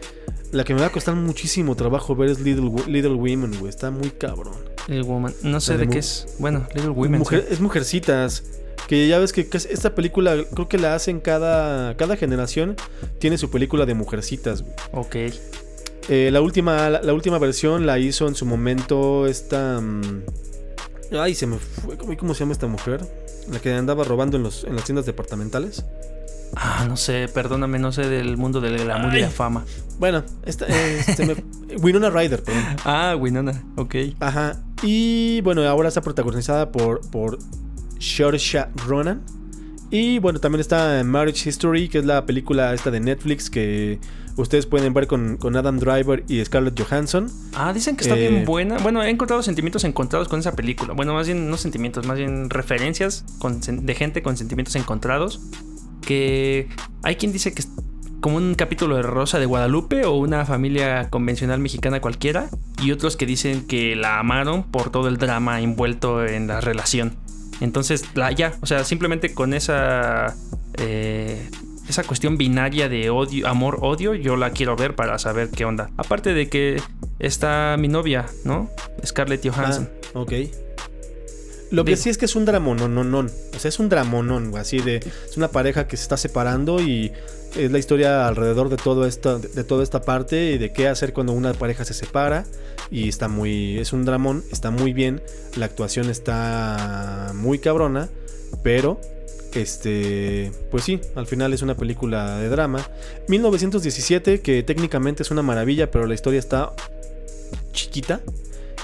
La que me va a costar muchísimo trabajo ver es Little, Little Women, güey. Está muy cabrón. El Woman. No sé de de qué es. Bueno, Little Women. Mujer- sí. Es Mujercitas. Que ya ves que esta película creo que la hacen cada, cada generación. Tiene su película de Mujercitas, güey. Ok. Eh, la, última, la, la última versión la hizo en su momento esta... mm, ay, se me fue. ¿Cómo, cómo se llama esta mujer? La que andaba robando en, los, en las tiendas departamentales. Ah, no sé, perdóname, no sé del mundo del glamour y Ay. la fama. Bueno, esta, eh, se me- Winona Ryder, perdón. Ah, Winona, ok. Ajá. Y bueno, ahora está protagonizada por, por Saoirse Ronan. Y bueno, también está Marriage History, que es la película esta de Netflix que ustedes pueden ver con, con Adam Driver y Scarlett Johansson. Ah, dicen que está Eh. bien buena. Bueno, he encontrado sentimientos encontrados con esa película. Bueno, más bien no sentimientos, más bien referencias con de gente con sentimientos encontrados. Que hay quien dice que es como un capítulo de Rosa de Guadalupe o una familia convencional mexicana cualquiera. Y otros que dicen que la amaron por todo el drama envuelto en la relación. Entonces, la, ya, o sea, simplemente con esa... eh, esa cuestión binaria de odio, amor-odio, yo la quiero ver para saber qué onda. Aparte de que está mi novia, ¿no? Scarlett Johansson. Ah, ok. Lo que Digo. sí es que es un dramononón. O sea, es un dramonón, güey, así de. Es una pareja que se está separando y es la historia alrededor de todo esto, de, de toda esta parte y de qué hacer cuando una pareja se separa. Y está muy. Es un dramón, está muy bien. La actuación está muy cabrona. Pero. Este. Pues sí, al final es una película de drama. 1917, que técnicamente es una maravilla, pero la historia está chiquita.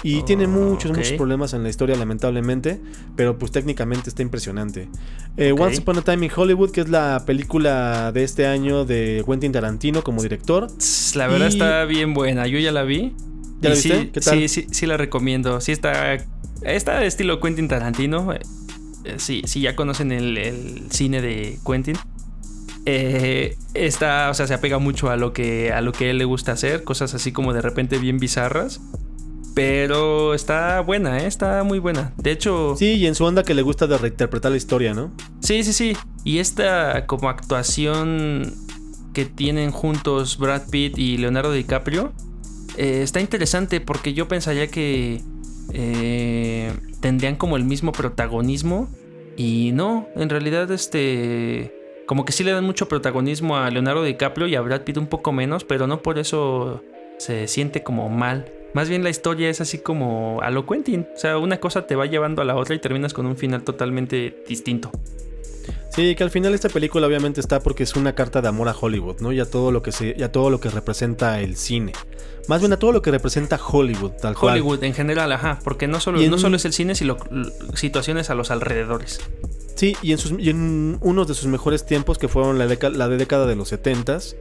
Y Oh, tiene muchos, muchos problemas en la historia, lamentablemente. Pero pues técnicamente está impresionante. Eh. Once Upon a Time in Hollywood, que es la película de este año de Quentin Tarantino como director. La verdad Y- está bien buena. Yo ya la vi. ¿Ya la Y viste? Sí, ¿Qué tal? sí, sí, sí la recomiendo. Sí está. Está estilo Quentin Tarantino. Eh, eh, Sí, sí, ya conocen el, el cine de Quentin. Eh, está, o sea, se apega mucho a lo que a lo que a él le gusta hacer, cosas así como de repente bien bizarras. Pero está buena, ¿eh? está muy buena. De hecho, Sí, y en su onda que le gusta de reinterpretar la historia, ¿no? Sí, sí, sí. Y esta como actuación que tienen juntos Brad Pitt y Leonardo DiCaprio eh, está interesante porque yo pensaría que eh, tendrían como el mismo protagonismo y no, en realidad este como que sí le dan mucho protagonismo a Leonardo DiCaprio y a Brad Pitt un poco menos, pero no por eso se siente como mal. Más bien la historia es así como a lo Quentin. O sea, una cosa te va llevando a la otra y terminas con un final totalmente distinto. Sí, que al final esta película obviamente está porque es una carta de amor a Hollywood, ¿no? Y a todo lo que se, y a todo lo que representa el cine. Más bien a todo lo que representa Hollywood, tal cual. Hollywood en general, ajá, porque no solo, en- no solo es el cine, sino situaciones a los alrededores. Sí, y en, sus, y en unos de sus mejores tiempos, que fueron la, deca- la de década de los 70s.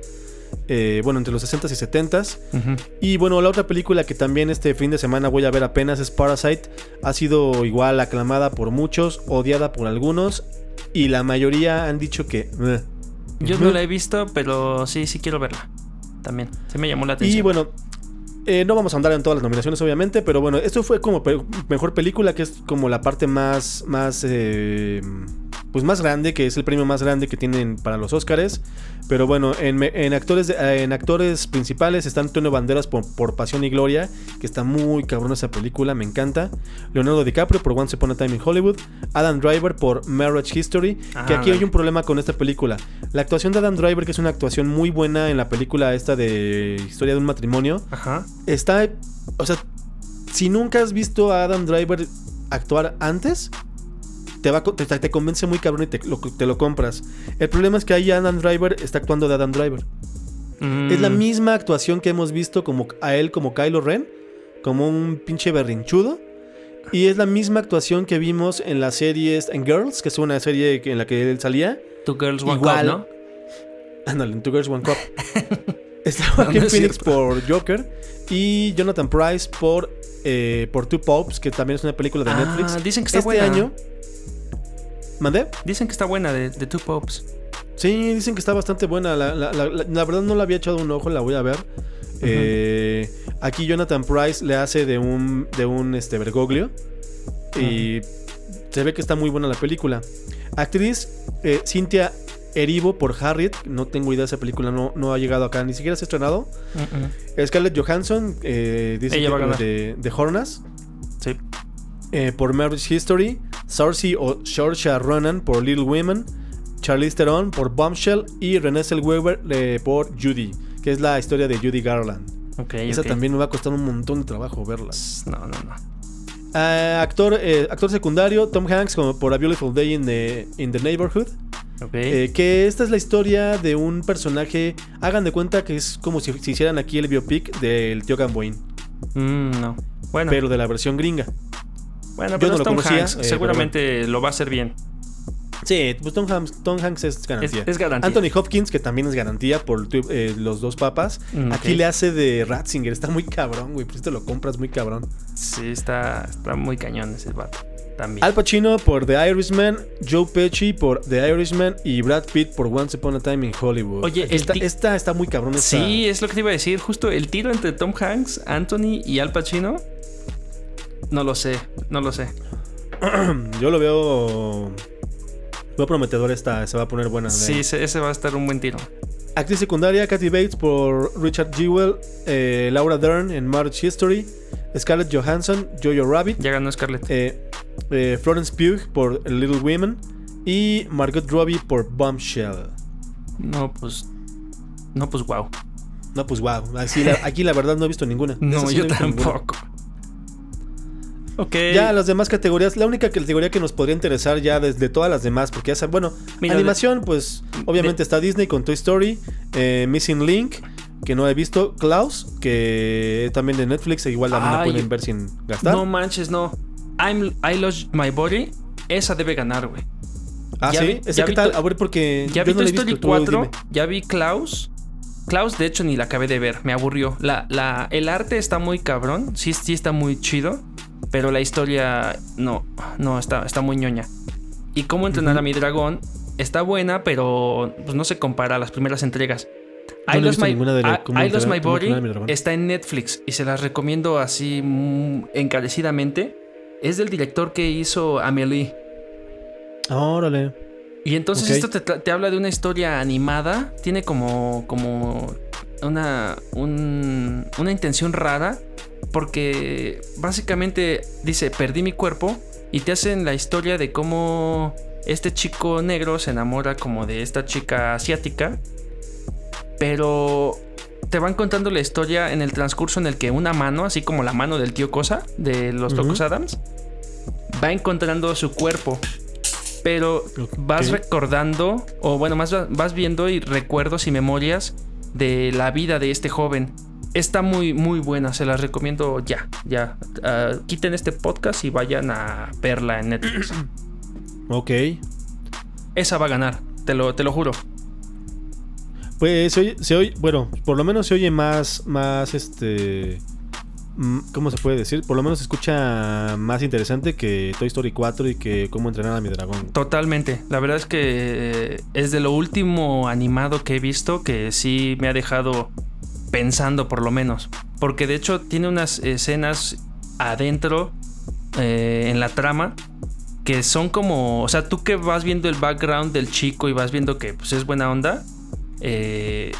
eh, bueno, entre los 60s y 70s. Ujú. Y bueno, la otra película que también este fin de semana voy a ver apenas es Parasite. Ha sido igual aclamada por muchos, odiada por algunos. Y la mayoría han dicho que... "Meh". Yo no la he visto, pero sí, sí quiero verla. También, se me llamó la atención. Y bueno, eh, no vamos a andar en todas las nominaciones, obviamente, pero bueno, esto fue como pe- mejor película, que es como la parte más, más, eh, pues más grande, que es el premio más grande que tienen para los Oscars. Pero bueno, en, actores, en actores principales está Antonio Banderas por, Pasión y Gloria, que está muy cabrón esa película, me encanta. Leonardo DiCaprio por Once Upon a Time in Hollywood. Adam Driver por Marriage History, que aquí hay un problema con esta película. La actuación de Adam Driver, que es una actuación muy buena en la película esta de Historia de un matrimonio, está, o sea, si nunca has visto a Adam Driver actuar antes, te, va, te, te convence muy cabrón y te lo, te lo, compras. El problema es que ahí Adam Driver está actuando de Adam Driver. Es la mm. misma actuación que hemos visto como a él como Kylo Ren, como un pinche berrinchudo. Y es la misma actuación que vimos en las series en Girls, que es una serie en la que él salía. Two Girls One Cup, ¿no? Ándale, en Two Girls One Cup. Está Joaquin Phoenix por Joker y Jonathan Price por, eh, por Two Popes, que también es una película de ah, Netflix. Dicen que está este buena. año ¿Mandé? Dicen que está buena de, Two Popes. Sí, dicen que está bastante buena. La, verdad no la había echado un ojo, la voy a ver. Eh, aquí Jonathan Price le hace de un, de un este, Bergoglio. Y se ve que está muy buena la película. Actriz eh, Cynthia Erivo por Harriet. No tengo idea de esa película, no, no ha llegado acá, ni siquiera se ha estrenado. Scarlett Johansson, eh, dice de, de Hornas. Sí. Eh, por Marriage History, Cersei o Saoirse Ronan por Little Women, Charlize Theron por Bombshell y Renée Zellweger eh, por Judy, que es la historia de Judy Garland. Esa también me va a costar un montón de trabajo verla. No, no, no. Eh, actor, actor secundario, Tom Hanks como por A Beautiful Day in the, in the Neighborhood. que esta es la historia de un personaje. Hagan de cuenta que es como si, hicieran aquí el biopic del tío Gamboín. Mm, no. Bueno. Pero de la versión gringa. Bueno, pero Tom Hanks. Eh, seguramente lo va a hacer bien. Sí, pues Tom Hanks, es garantía. Es, garantía. Anthony Hopkins, que también es garantía por eh, los dos papas. Mm, Aquí le hace de Ratzinger. Está muy cabrón, güey. Pues te lo compras muy cabrón. Sí, está, está muy cañón ese vato. También. Al Pacino por The Irishman, Joe Pesci por The Irishman y Brad Pitt por Once Upon a Time in Hollywood. Oye, esta, esta está muy cabrón. Sí, es lo que te iba a decir. Justo el tiro entre Tom Hanks, Anthony y Al Pacino no lo sé, no lo sé. Yo lo veo. Veo prometedor esta, se va a poner buena. Sí, ese, va a estar un buen tiro. Actriz secundaria, Kathy Bates por Richard Jewell, eh, Laura Dern en March History, Scarlett Johansson, Jojo Rabbit. Ya ganó Scarlett. Eh, eh, Florence Pugh por Little Women y Margot Robbie por Bombshell. No, pues. No, pues wow. No, pues wow. aquí la verdad no he visto ninguna. no, yo tampoco. Ya las demás categorías, la única categoría que nos podría interesar ya desde todas las demás, porque ya saben, bueno, animación, pues obviamente está Disney con Toy Story, eh, Missing Link, que no he visto, Klaus, que también de Netflix, e igual también la pueden ver sin gastar. No manches, no. I'm, I Lost My Body, esa debe ganar, güey. Ah, sí, ¿Esa qué tal? A ver, porque. Ya vi Toy Story 4, ya vi Klaus. Klaus, de hecho, ni la acabé de ver, me aburrió. La, la, el arte está muy cabrón, sí, sí está muy chido. Pero la historia no, no, está, está muy ñoña. Y cómo entrenar a mi dragón está buena, pero pues, no se compara a las primeras entregas. I, Lost My, Body está en Netflix y se las recomiendo así mm, encarecidamente. Es del director que hizo Amelie. Órale. Y entonces esto te, habla de una historia animada. Tiene como, como una, una intención rara porque básicamente dice, perdí mi cuerpo y te hacen la historia de cómo este chico negro se enamora como de esta chica asiática, pero te van contando la historia en el transcurso en el que una mano, así como la mano del tío Cosa de los Locos Adams, va encontrando su cuerpo. Pero vas recordando, o bueno, más vas viendo y recuerdos y memorias de la vida de este joven. Está muy, muy buena, se las recomiendo ya, ya. Ah, quiten este podcast y vayan a verla en Netflix. Ok. Esa va a ganar, te lo, te lo juro. Pues se oye, bueno, por lo menos se oye más, más este... Mm, ¿Cómo se puede decir? Por lo menos se escucha más interesante que Toy Story 4 y que Cómo entrenar a mi dragón. Totalmente. La verdad es que es de lo último animado que he visto que sí me ha dejado pensando por lo menos. Porque de hecho tiene unas escenas adentro eh, en la trama que son como, o sea, tú que vas viendo el background del chico y vas viendo que pues, es buena onda, eh,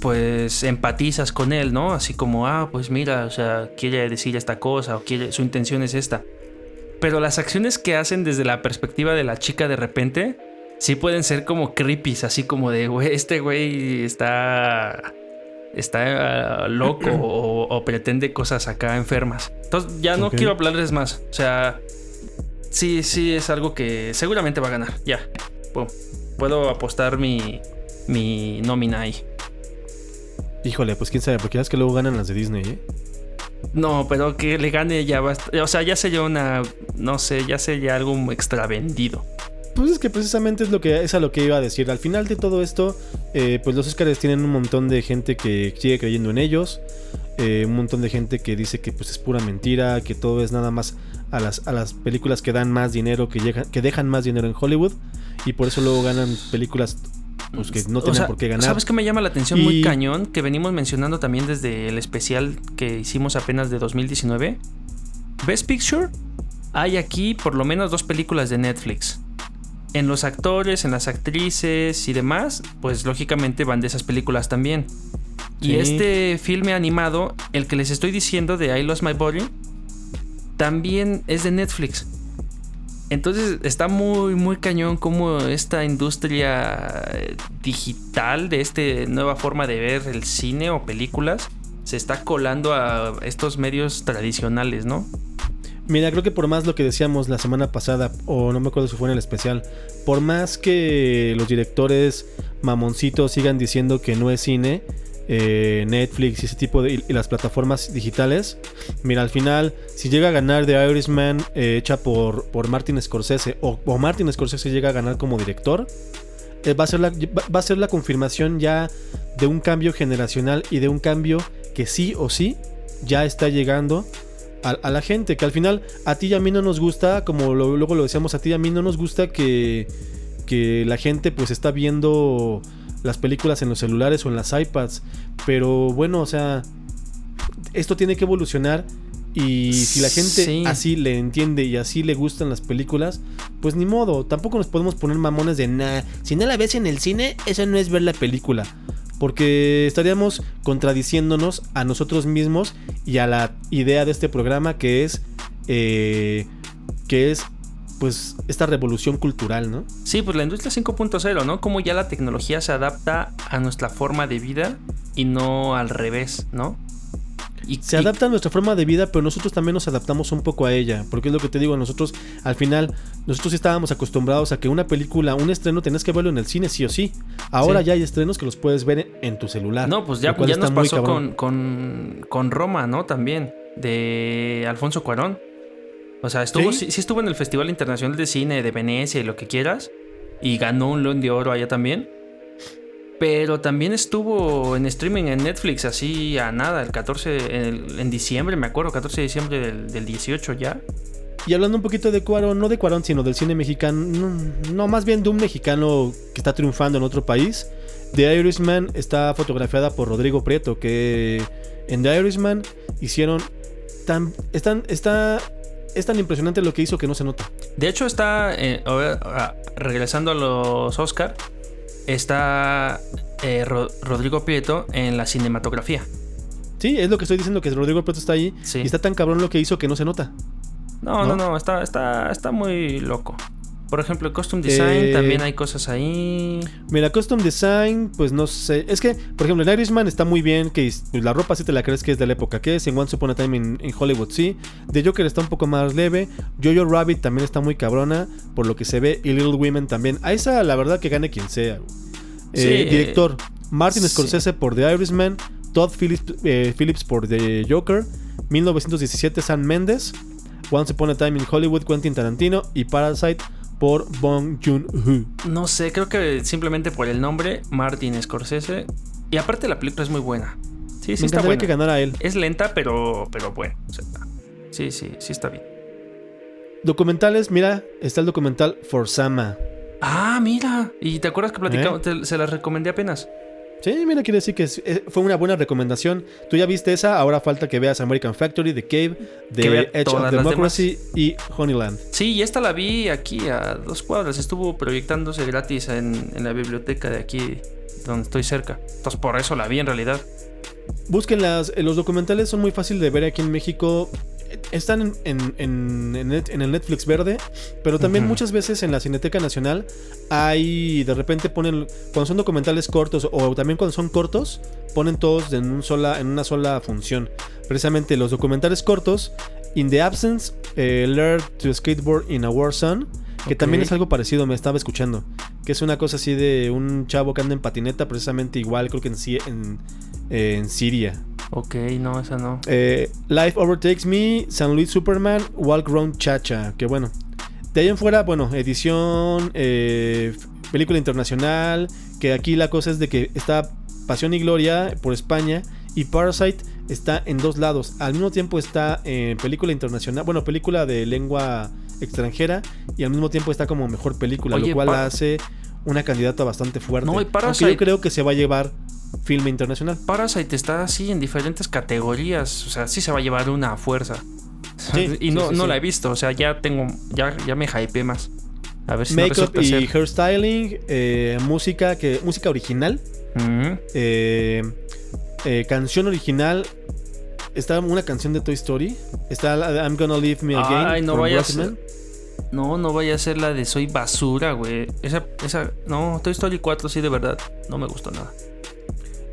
pues empatizas con él, ¿no? Así como, ah, pues mira, o sea, quiere decir esta cosa o quiere, su intención es esta. Pero las acciones que hacen desde la perspectiva de la chica de repente, sí pueden ser como creepy, así como de, güey, este güey está está ah, loco o, pretende cosas acá enfermas. Entonces ya no quiero hablarles más. O sea, sí, sí es algo que seguramente va a ganar. Ya. puedo apostar mi, mi nómina ahí. Híjole, pues quién sabe, porque ya es que luego ganan las de Disney, ¿eh? No, pero que le gane ya va. O sea, ya sería una. No sé, ya sería algo extra vendido. Pues es que precisamente es lo que es a lo que iba a decir. Al final de todo esto, eh, pues los Oscars tienen un montón de gente que sigue creyendo en ellos. Eh, un montón de gente que dice que pues es pura mentira, que todo es nada más a las, a las películas que dan más dinero, que, que dejan más dinero en Hollywood. Y por eso luego ganan películas pues, que no tienen por qué ganar. ¿Sabes qué me llama la atención muy cañón? Que venimos mencionando también desde el especial que hicimos apenas de 2019. Best Picture, hay aquí por lo menos dos películas de Netflix en los actores, en las actrices y demás, pues lógicamente van de esas películas también. Y este filme animado, el que les estoy diciendo de I Lost My Body, también es de Netflix. Entonces está muy, muy cañón como esta industria eh, digital de esta nueva forma de ver el cine o películas se está colando a estos medios tradicionales, ¿no? Mira, creo que por más lo que decíamos la semana pasada, o no me acuerdo si fue en el especial, por más que los directores mamoncitos sigan diciendo que no es cine, eh, Netflix y ese tipo de las plataformas digitales. Mira, al final, si llega a ganar The Irishman eh, hecha por, por Martin Scorsese o, Martin Scorsese llega a ganar como director, eh, va, a ser la, va a ser la confirmación ya de un cambio generacional y de un cambio que sí o sí ya está llegando a, la gente, que al final a ti y a mí no nos gusta, como luego lo decíamos, a ti y a mí no nos gusta que, que la gente pues está viendo las películas en los celulares o en las iPads, pero bueno, o sea, esto tiene que evolucionar y si la gente así le entiende y así le gustan las películas, pues ni modo, tampoco nos podemos poner mamones de nada. Si no la ves en el cine, eso no es ver la película porque estaríamos contradiciéndonos a nosotros mismos y a la idea de este programa que es eh, que es pues esta revolución cultural, ¿no? Sí, pues la industria 5.0, ¿no? Como ya la tecnología se adapta a nuestra forma de vida y no al revés, ¿no? Se adapta a nuestra forma de vida, pero nosotros también nos adaptamos un poco a ella. Porque es lo que te digo, nosotros al final, nosotros estábamos acostumbrados a que una película, un estreno, tenías que verlo en el cine sí o sí. Ahora ya hay estrenos que los puedes ver en tu celular. No, pues ya, ya nos pasó con, con, Roma, ¿no? También, de Alfonso Cuarón. O sea, estuvo, ¿Sí? ¿Sí? estuvo en el Festival Internacional de Cine de Venecia y lo que quieras. Y ganó un León de Oro allá también. Pero también estuvo en streaming en Netflix, así a nada, el 14, en, diciembre, me acuerdo, 14 de diciembre del, 18 ya. Y hablando un poquito de Cuarón, no de Cuarón, sino del cine mexicano, no, más bien de un mexicano que está triunfando en otro país. The Irishman está fotografiada por Rodrigo Prieto, que en The Irishman hicieron tan, están, está, es tan impresionante lo que hizo que no se nota. De hecho está, eh, regresando a los Oscar, está eh, Rodrigo Prieto en la cinematografía. Sí, es lo que estoy diciendo, que Rodrigo Prieto está ahí y está tan cabrón lo que hizo que no se nota. No, no, no, está, está, está muy loco. Por ejemplo, Custom Design eh, también hay cosas ahí. Mira, Custom Design, pues no sé. Es que, por ejemplo, en Irishman está muy bien. Que la ropa sí te la crees que es de la época que es. En Once Upon a Time en, Hollywood sí. The Joker está un poco más leve. Jojo Rabbit también está muy cabrona. Por lo que se ve. Y Little Women también. A esa, la verdad, que gane quien sea. Eh, director: Martin Scorsese por The Irishman. Todd Phillips, eh, Phillips por The Joker. 1917 Sam Mendes. Once Upon a Time in Hollywood Quentin Tarantino. Y Parasite por Bong Joon-ho. No sé, creo que simplemente por el nombre, Martin Scorsese. Y aparte la película es muy buena. Sí, sí está buena. que ganara él. Es lenta, pero, pero bueno. sí, sí, sí está bien. Documentales, mira, está el documental For Sama. Ah, mira. ¿Y te acuerdas que platicamos? ¿Eh? se las recomendé apenas. Sí, mira, quiere decir que eh, fue una buena recomendación. Tú ya viste esa, ahora falta que veas American Factory, The Cave, The Edge of Democracy y Honeyland. Sí, y esta la vi aquí a dos cuadras. Estuvo proyectándose gratis en, en la biblioteca de aquí, donde estoy cerca. Entonces, por eso la vi en realidad. Búsquenlas, eh, los documentales son muy fáciles de ver aquí en México. Están en, en- en- en en el Netflix verde, pero también muchas veces en la Cineteca Nacional hay, de repente ponen, cuando son documentales cortos o también cuando son cortos, ponen todos en, un sola, en una sola función. Precisamente los documentales cortos, In the Absence, eh, Learn to Skateboard in a War Zone, que también es algo parecido, me estaba escuchando. Que es una cosa así de un chavo que anda en patineta, precisamente igual, creo que en, Si- en, en Siria. Ok, no, esa no. Eh, Life Overtakes Me, San Luis Superman, Walk Round Chacha. Que bueno. De ahí en fuera, bueno, edición, eh, película internacional. Que aquí la cosa es de que está Pasión y Gloria por España. Y Parasite está en dos lados. Al mismo tiempo está en película internacional. Bueno, película de lengua extranjera. Y al mismo tiempo está como mejor película. Oye, lo cual la hace una candidata bastante fuerte. No, y Aunque Parasite- yo creo que se va a llevar filme internacional. Parasite está así en diferentes categorías. O sea, sí se va a llevar una a fuerza. Sí, y no, sí, sí, no la he visto. O sea, ya tengo. Ya, ya me hypeé más. A ver si no Makeup resulta y ser. hairstyling, eh, música que música original, eh, eh, canción original. Está una canción de Toy Story. Está I'm Gonna Leave Me Again. Ay, no from vaya a Rocketman. No, no vaya a ser la de Soy Basura, güey. Esa, esa. No, Toy Story 4 sí, de verdad. No me gustó nada.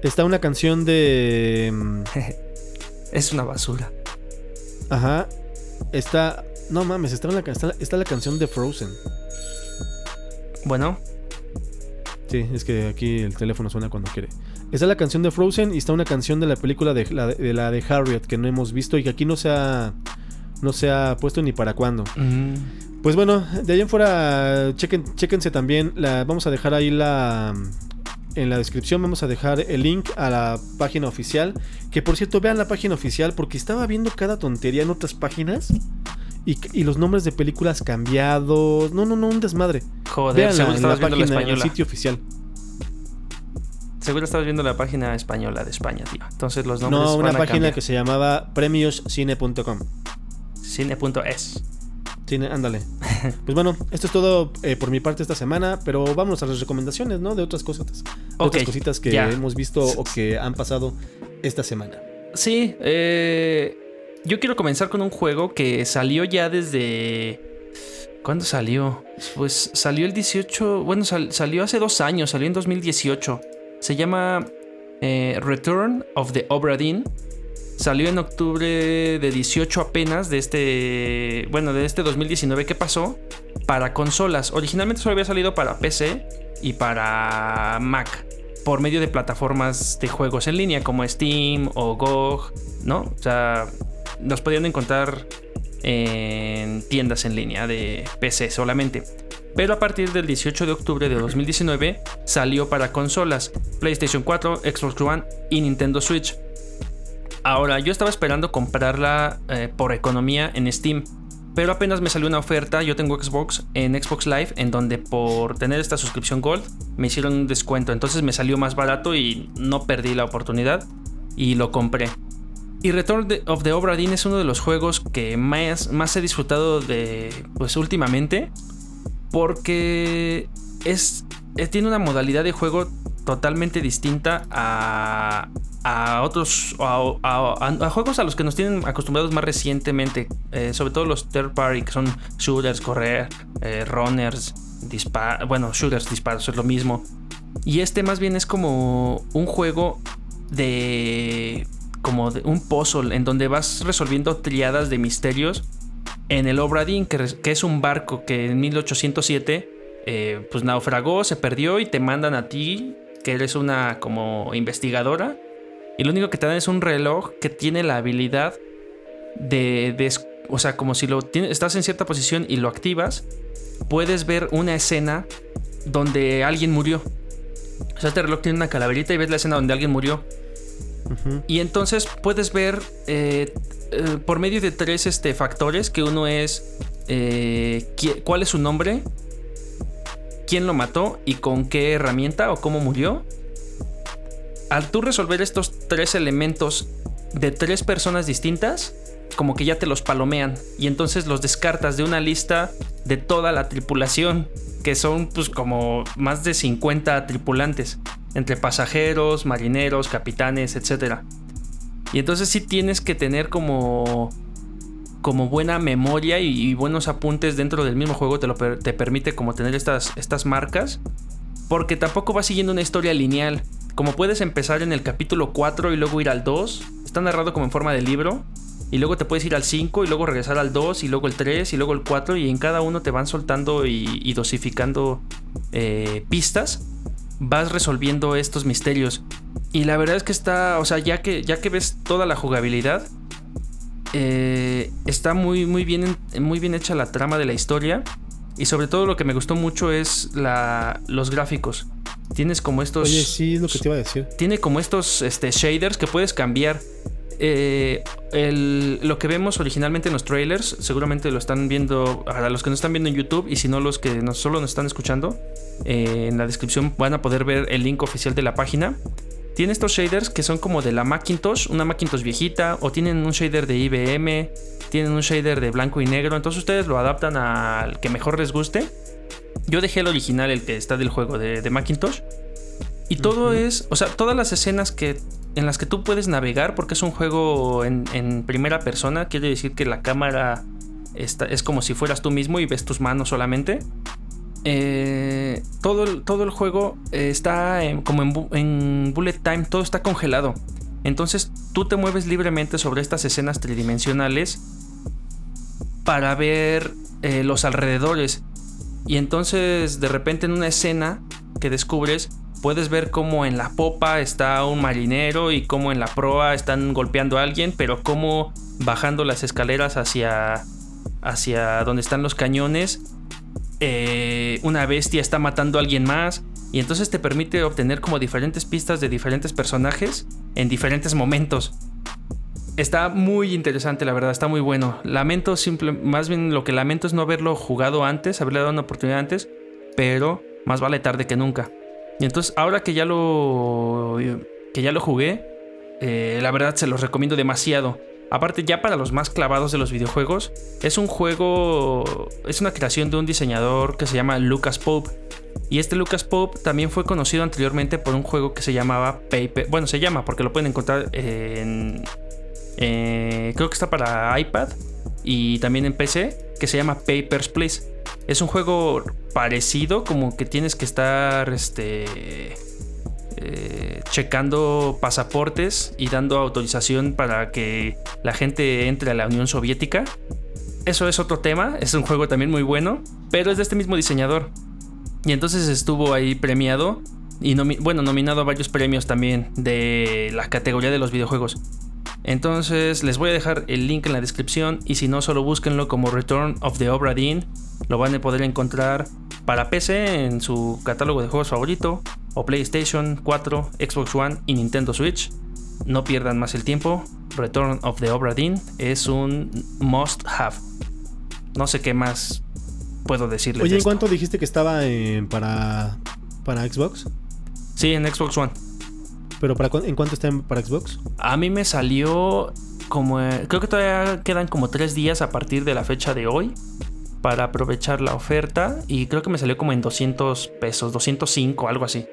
Está una canción de. mm, Es una basura. Ajá. Está. No mames, está la, está, está la canción de Frozen. Bueno, Sí, es que aquí el teléfono suena cuando quiere. Está la canción de Frozen y está una canción de la película de la de, la de Harriet que no hemos visto y que aquí no se ha, no se ha puesto ni para cuándo. mm, Pues bueno, de ahí en fuera, chequen, chequense también. La, vamos a dejar ahí la. En la descripción vamos a dejar el link a la página oficial. Que por cierto, vean la página oficial porque estaba viendo cada tontería en otras páginas. Y, y los nombres de películas cambiados. No, no, no, un desmadre. joder, Vean seguro en la viendo la página, en el sitio oficial. Seguro estabas viendo la página española de España, tío. Entonces los nombres No, una van página que se llamaba premioscine.com. Cine.es. Cine, ándale. Pues bueno, esto es todo eh, por mi parte esta semana, pero vamos a las recomendaciones, ¿no? De otras cosas. De otras cositas que hemos visto o que han pasado esta semana. Sí, eh, yo quiero comenzar con un juego que salió ya desde... ¿Cuándo salió? Pues salió el 18... Bueno, sal- salió hace dos años, salió en 2018. Se llama eh, Return of the Obra Dinn. Salió en octubre de 18 apenas de este... Bueno, de este 2019 que pasó. Para consolas. Originalmente solo había salido para PC y para Mac. Por medio de plataformas de juegos en línea como Steam o GOG, ¿no? O sea, los podían encontrar en tiendas en línea de PC solamente. Pero a partir del 18 de octubre de 2019 salió para consolas, PlayStation 4, Xbox One y Nintendo Switch. Ahora, yo estaba esperando comprarla eh, por economía en Steam, pero apenas me salió una oferta, yo tengo Xbox en Xbox Live, en donde por tener esta suscripción Gold me hicieron un descuento, entonces me salió más barato y no perdí la oportunidad y lo compré. Y Return of the Obra Dinn es uno de los juegos que más, más he disfrutado de, pues últimamente, porque es, eh, tiene una modalidad de juego totalmente distinta a, a otros a, juegos a los que nos tienen acostumbrados más recientemente, eh, sobre todo los third party que son shooters, correr, eh, runners, disparos, bueno, shooters, disparos, es lo mismo. Y este más bien es como un juego de como de un puzzle en donde vas resolviendo triadas de misterios en el Obra Dinn, que, res- que es un barco que en 1807 eh, pues naufragó, se perdió y te mandan a ti, que eres una como investigadora, y lo único que te dan es un reloj que tiene la habilidad de, de o sea, como si lo tienes, estás en cierta posición y lo activas, puedes ver una escena donde alguien murió. O sea, este reloj tiene una calaverita y ves la escena donde alguien murió. Y entonces puedes ver eh, eh, por medio de tres este, factores, que uno es eh, cuál es su nombre, quién lo mató y con qué herramienta o cómo murió. al tú resolver estos tres elementos de tres personas distintas, como que ya te los palomean y entonces los descartas de una lista de toda la tripulación, que son pues como más de 50 tripulantes, entre pasajeros, marineros, capitanes, etc. Y entonces sí tienes que tener como como buena memoria y, buenos apuntes dentro del mismo juego te, lo te permite como tener estas, estas marcas. Porque tampoco va siguiendo una historia lineal. Como puedes empezar en el capítulo 4 y luego ir al 2, está narrado como en forma de libro. Y luego te puedes ir al 5 y luego regresar al 2 y luego el 3 y luego el 4 y en cada uno te van soltando y, dosificando eh, pistas. Vas resolviendo estos misterios. Y la verdad es que está, o sea, ya que, ya que ves toda la jugabilidad, eh, está muy, muy, bien, muy bien hecha la trama de la historia. Y sobre todo lo que me gustó mucho es la, los gráficos. Tienes como estos. Oye, sí, es lo que te iba a decir. Tiene como estos este, shaders que puedes cambiar. Eh, lo que vemos originalmente en los trailers, seguramente lo están viendo a los que nos están viendo en YouTube y si no los que solo nos están escuchando, eh, en la descripción van a poder ver el link oficial de la página. Tiene estos shaders que son como de la Macintosh, una Macintosh viejita, o tienen un shader de IBM, tienen un shader de blanco y negro, entonces ustedes lo adaptan al que mejor les guste. Yo dejé el original, el que está del juego de, Macintosh. Y todo es, o sea, todas las escenas que en las que tú puedes navegar, porque es un juego en, primera persona, quiere decir que la cámara está, es como si fueras tú mismo y ves tus manos solamente. Eh, todo, el, todo el juego eh, está como en, bullet time, todo está congelado. Entonces tú te mueves libremente sobre estas escenas tridimensionales para ver eh, los alrededores. Y entonces de repente en una escena que descubres puedes ver cómo en la popa está un marinero y cómo en la proa están golpeando a alguien, pero cómo bajando las escaleras hacia, hacia donde están los cañones eh, una bestia está matando a alguien más. Y entonces te permite obtener como diferentes pistas de diferentes personajes en diferentes momentos. Está muy interesante, la verdad, está muy bueno. Lamento simple, más bien lo que lamento es no haberlo jugado antes, haberle dado una oportunidad antes, pero más vale tarde que nunca. Y entonces ahora que ya lo que ya lo jugué, eh, la verdad se los recomiendo demasiado. Aparte, ya para los más clavados de los videojuegos, es un juego, es una creación de un diseñador que se llama Lucas Pope. Y este Lucas Pope también fue conocido anteriormente por un juego que se llamaba Paper. Bueno, se llama porque lo pueden encontrar en. Eh, creo que está para iPad y también en PC, que se llama Papers, Please. Es un juego parecido, como que tienes que estar. Este eh, checando pasaportes y dando autorización para que la gente entre a la Unión Soviética. Eso es otro tema, es un juego también muy bueno, pero es de este mismo diseñador. Y entonces estuvo ahí premiado y bueno, nominado a varios premios también de la categoría de los videojuegos. Entonces les voy a dejar el link en la descripción y si no solo búsquenlo como Return of the Obra Dinn, lo van a poder encontrar para PC en su catálogo de juegos favorito o PlayStation 4, Xbox One y Nintendo Switch. No pierdan más el tiempo. Return of the Obra Dinn es un must have. No sé qué más puedo decirles. Oye, ¿en cuánto dijiste que estaba para, para Xbox? Sí, en Xbox One. ¿Pero para, en cuánto está para Xbox? A mí me salió como... Eh, creo que todavía quedan como tres días a partir de la fecha de hoy para aprovechar la oferta y creo que me salió como en 200 pesos, 205, algo así.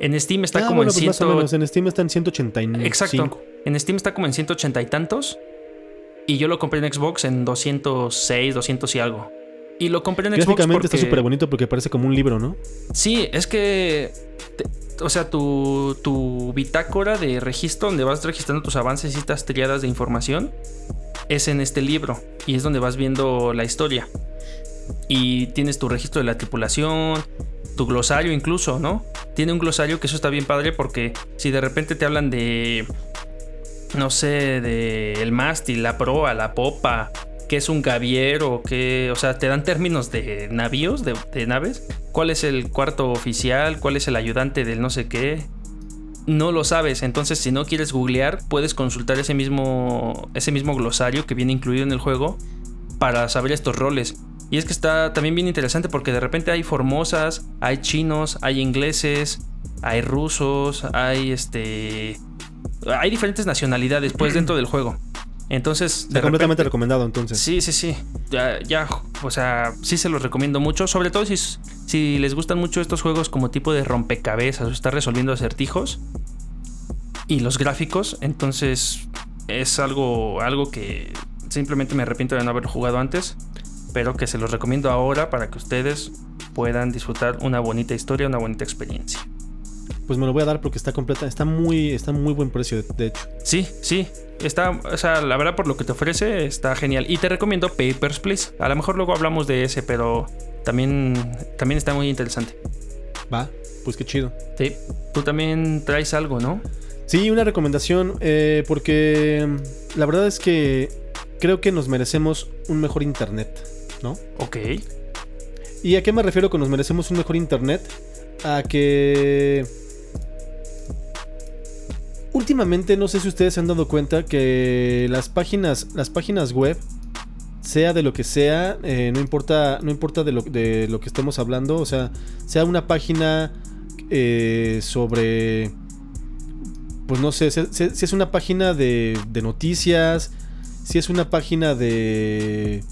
En Steam está ah, como en pues 100... En Steam está en 185. Exacto. En Steam está como en 180 y tantos. Y yo lo compré en Xbox en 206, 200 y algo. Y lo compré en Xbox porque... está súper bonito porque parece como un libro, ¿no? Sí, es que... o sea, tu, tu bitácora de registro donde vas registrando tus avances y estas triadas de información es en este libro. Y es donde vas viendo la historia. Y tienes tu registro de la tripulación, tu glosario incluso, ¿no? Tiene un glosario que eso está bien padre porque si de repente te hablan de, no sé, de el mástil, la proa, la popa, qué es un gaviero, que, o sea, te dan términos de navíos, de, de naves, cuál es el cuarto oficial, cuál es el ayudante del no sé qué, no lo sabes. Entonces, si no quieres googlear, puedes consultar ese mismo, ese mismo glosario que viene incluido en el juego para saber estos roles. Y es que está también bien interesante porque de repente hay formosas, hay chinos, hay ingleses, hay rusos, hay este. Hay diferentes nacionalidades, pues, dentro del juego. Entonces. Está completamente recomendado, entonces. Sí, sí, sí. Ya, ya, o sea, sí se los recomiendo mucho. Sobre todo si, si les gustan mucho estos juegos como tipo de rompecabezas o estar resolviendo acertijos. Y los gráficos. Entonces, es algo, algo que simplemente me arrepiento de no haber jugado antes pero que se los recomiendo ahora para que ustedes puedan disfrutar una bonita historia, una bonita experiencia. Pues me lo voy a dar porque está completa, está muy, está muy buen precio, de, hecho. Sí, sí. Está, o sea, la verdad por lo que te ofrece está genial. Y te recomiendo Papers, Please. A lo mejor luego hablamos de ese, pero también, también está muy interesante. Va, pues qué chido. Sí. Tú también traes algo, ¿no? Sí, una recomendación, eh, porque la verdad es que creo que nos merecemos un mejor internet. ¿No? Ok. ¿Y a qué me refiero con nos merecemos un mejor internet? A que... Últimamente no sé si ustedes se han dado cuenta que las páginas, las páginas web, sea de lo que sea, eh, no importa, no importa de lo, de lo, que estemos hablando, o sea, sea una página eh, sobre, pues no sé, si, es una página de, de noticias, si es una página de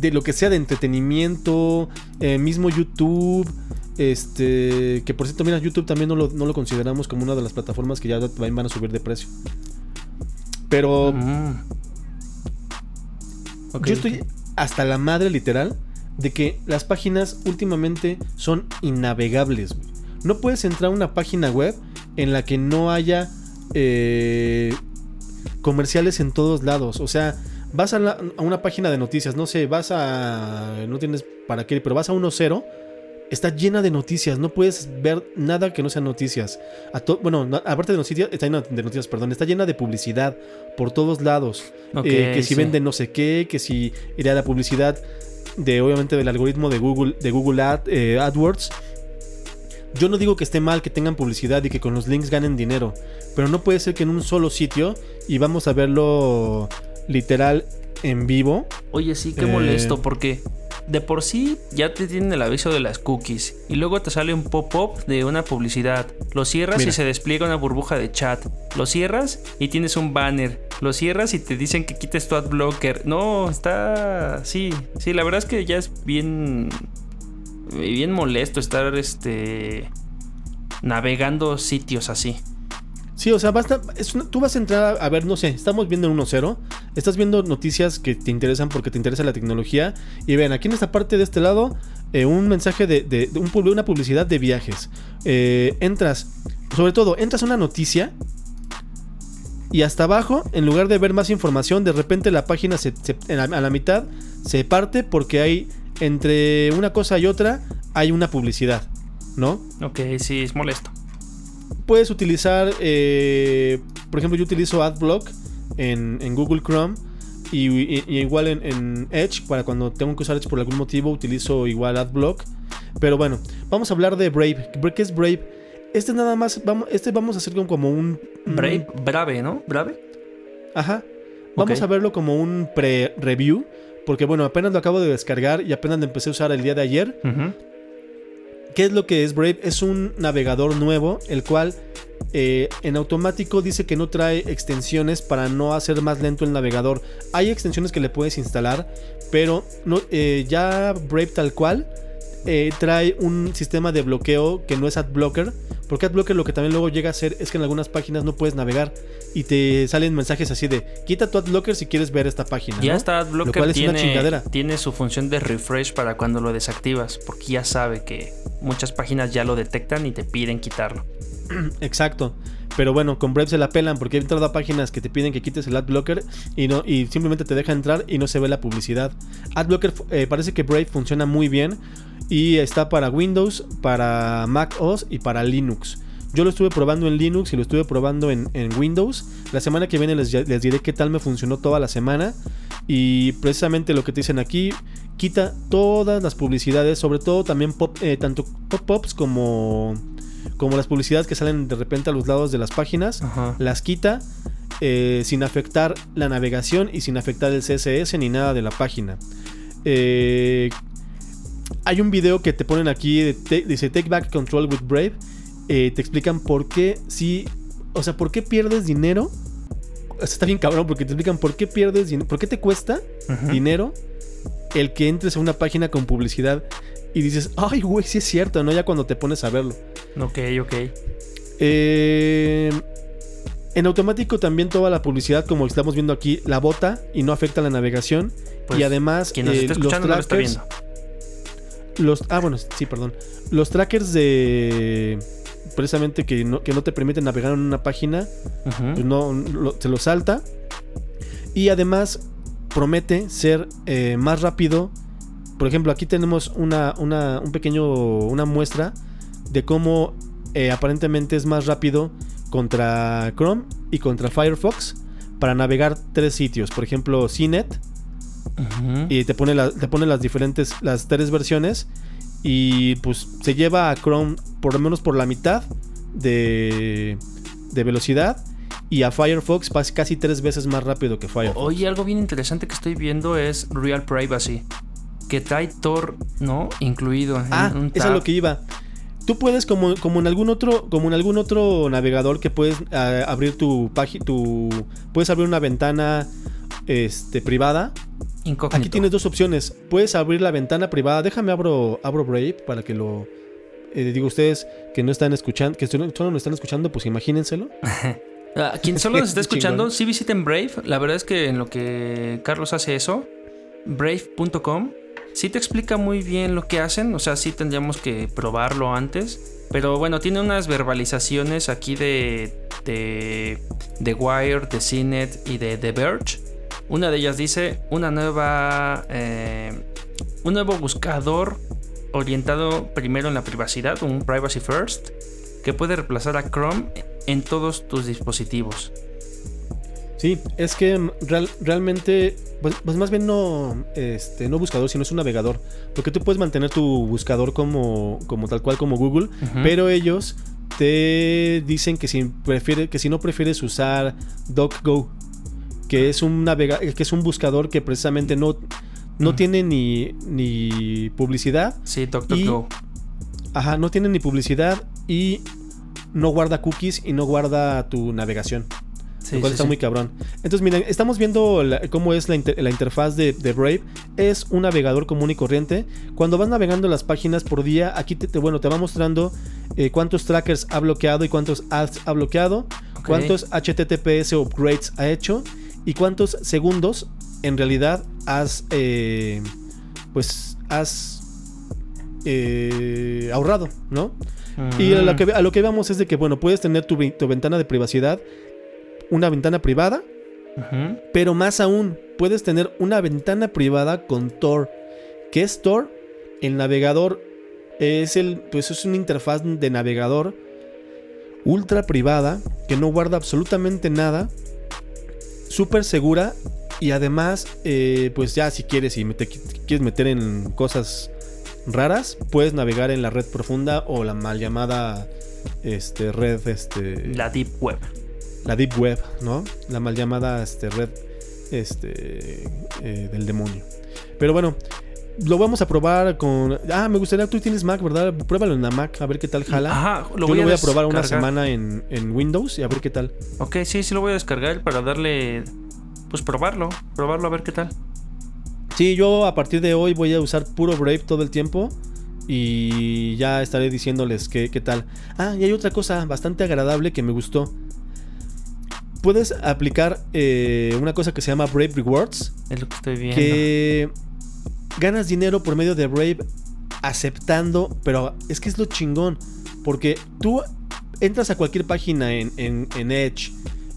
de lo que sea de entretenimiento, eh, mismo YouTube, este, que por cierto, mira, YouTube también no lo, consideramos como una de las plataformas que ya van a subir de precio. Pero mm. yo estoy hasta la madre literal de que las páginas últimamente son innavegables. No puedes entrar a una página web en la que no haya eh, comerciales en todos lados. O sea, vas a, una página de noticias, no sé, vas a. No tienes para qué, pero vas a 1.0. Está llena de noticias, no puedes ver nada que no sean noticias. bueno, aparte de noticias, está llena de noticias, perdón, está llena de publicidad por todos lados. Eh, que si venden no sé qué, que si iría la publicidad de obviamente del algoritmo de Google, de Google eh, AdWords. Yo no digo que esté mal que tengan publicidad y que con los links ganen dinero, pero no puede ser que en un solo sitio y vamos a verlo literal en vivo. Oye, sí, qué molesto, eh, porque de por sí ya te tienen el aviso de las cookies y luego te sale un pop-up de una publicidad. Lo cierras y se despliega una burbuja de chat. Lo cierras y tienes un banner. Lo cierras y te dicen que quites tu ad blocker. No, está. Sí, sí, la verdad es que ya es bien. Bien molesto estar este. navegando sitios así. Sí, o sea, basta, tú vas a entrar a, ver, no sé, estamos viendo en 1.0, estás viendo noticias que te interesan porque te interesa la tecnología y ven, aquí en esta parte de este lado, eh, un mensaje de, una publicidad de viajes. Eh, entras, sobre todo, entras a una noticia y hasta abajo, en lugar de ver más información, de repente la página a la mitad se parte porque hay, entre una cosa y otra, hay una publicidad, ¿no? Ok, sí, es molesto puedes utilizar, eh, por ejemplo, yo utilizo AdBlock en, en Google Chrome. Y, igual en, Edge, para cuando tengo que usar Edge por algún motivo, utilizo igual AdBlock. Pero bueno, vamos a hablar de Brave. ¿Qué es Brave? Este nada más, vamos, este vamos a hacer como un... Brave, Brave, ¿no? Brave. Ajá. Vamos a verlo como un pre-review. Porque bueno, apenas lo acabo de descargar y apenas lo empecé a usar el día de ayer. ¿Qué es lo que es Brave? Es un navegador nuevo, el cual eh, en automático dice que no trae extensiones para no hacer más lento el navegador. Hay extensiones que le puedes instalar, pero eh, ya Brave tal cual eh, trae un sistema de bloqueo que no es AdBlocker. Porque AdBlocker lo que también luego llega a hacer es que en algunas páginas no puedes navegar y te salen mensajes así de quita tu AdBlocker si quieres ver esta página. Ya está AdBlocker tiene, tiene su función de refresh para cuando lo desactivas, porque ya sabe que muchas páginas ya lo detectan y te piden quitarlo. Exacto. Pero bueno, con Brave se la pelan porque he entrado a páginas que te piden que quites el AdBlocker y, no, y simplemente te deja entrar y no se ve la publicidad. AdBlocker eh, parece que Brave funciona muy bien y está para Windows, para Mac OS y para Linux. Yo lo estuve probando en Linux y lo estuve probando en, Windows. La semana que viene les, les, diré qué tal me funcionó toda la semana. Y precisamente lo que te dicen aquí, quita todas las publicidades, sobre todo también pop, eh, tanto pop-ups como, como las publicidades que salen de repente a los lados de las páginas. Las quita eh, sin afectar la navegación y sin afectar el CSS ni nada de la página. Eh, hay un video que te ponen aquí, de te- dice Take Back Control with Brave. Eh, te explican por qué, si, o sea, por qué pierdes dinero. O sea, está bien cabrón porque te explican por qué pierdes dinero, por qué te cuesta dinero el que entres a una página con publicidad y dices, ay, güey, sí es cierto, ¿no? Ya cuando te pones a verlo. Ok, ok. Eh, en automático también toda la publicidad, como estamos viendo aquí, la bota y no afecta la navegación. Pues, y además, Quien nos eh, está los escuchando no lo está trackers, viendo. los, ah, bueno, sí, perdón. Los trackers de precisamente que no, que no te permiten navegar en una página, pues no, lo- se lo salta. Y además promete ser eh, más rápido. Por ejemplo, aquí tenemos una, una, un pequeño, una muestra de cómo eh, aparentemente es más rápido contra Chrome y contra Firefox para navegar tres sitios. Por ejemplo, CNET, y te pone, la- te pone las diferentes, las tres versiones. Y pues se lleva a Chrome por lo menos por la mitad de, de velocidad. Y a Firefox pas- casi tres veces más rápido que Firefox. Oye, algo bien interesante que estoy viendo es Real Privacy. Que trae Tor, ¿no? Incluido. en ah, un eso es tab. lo que iba. Tú puedes, como, como en algún otro, como en algún otro navegador que puedes abrir tu página, tu. Puedes abrir una ventana este, privada. Incógnito. Aquí tienes dos opciones. Puedes abrir la ventana privada. Déjame abro, abro Brave para que lo. eh, digo, ustedes que no están escuchando, que solo nos están escuchando, pues imagínenselo. Ah, quien solo nos está escuchando, sí visiten Brave. La verdad es que en lo que Carlos hace eso, brave.com, sí te explica muy bien lo que hacen. O sea, sí tendríamos que probarlo antes. Pero bueno, tiene unas verbalizaciones aquí de, de, de Wire, de CNET y de The Verge. Una de ellas dice una nueva, eh, un nuevo buscador orientado primero en la privacidad, un privacy first, que puede reemplazar a Chrome en todos tus dispositivos. Sí, es que real- realmente, pues, pues más bien no, este, no buscador, sino es un navegador. Porque tú puedes mantener tu buscador como, como tal cual como Google, pero ellos te dicen que si, prefiere, que si no prefieres usar DuckGo, que es un navega que es un buscador que precisamente no, no Mm. tiene ni, ni publicidad, Sí, DuckDuckGo. ajá, no tiene ni publicidad y no guarda cookies y no guarda tu navegación. Sí, lo cual sí, está sí. muy cabrón. Entonces, miren, estamos viendo la- cómo es la, inter- la interfaz de, de Brave. Es un navegador común y corriente. Cuando vas navegando las páginas por día, aquí te, te- bueno, te va mostrando eh, cuántos trackers ha bloqueado y cuántos ads ha bloqueado, cuántos HTTPS upgrades ha hecho y cuántos segundos en realidad has, eh, pues, has eh, ahorrado, ¿no? Y a lo, que, a lo que vamos es de que, bueno, puedes tener tu ventana de privacidad, una ventana privada, pero más aún, puedes tener una ventana privada con Tor. ¿Qué es Tor? El navegador es el, pues es una interfaz de navegador ultra privada que no guarda absolutamente nada, súper segura y además, eh, pues ya si quieres y te qui- quieres meter en cosas raras, puedes navegar en la red profunda o la mal llamada este, red, este, La Deep Web. La deep web, ¿no? La mal llamada este, red este, eh, del demonio. Pero bueno, lo vamos a probar con... Ah, me gustaría, tú tienes Mac, ¿verdad? Pruébalo en la Mac, a ver qué tal jala. Ajá, lo Yo voy, lo a, voy a probar una semana en, en Windows y a ver qué tal. Ok, sí, sí lo voy a descargar para darle. Pues probarlo. Probarlo a ver qué tal. Sí, yo a partir de hoy voy a usar puro Brave todo el tiempo. Y ya estaré diciéndoles qué, qué tal. Ah, y hay otra cosa bastante agradable que me gustó. Puedes aplicar eh, una cosa que se llama Brave Rewards. Es lo que estoy viendo. que ganas dinero por medio de Brave aceptando, pero es que es lo chingón, porque tú entras a cualquier página en, en- en Edge,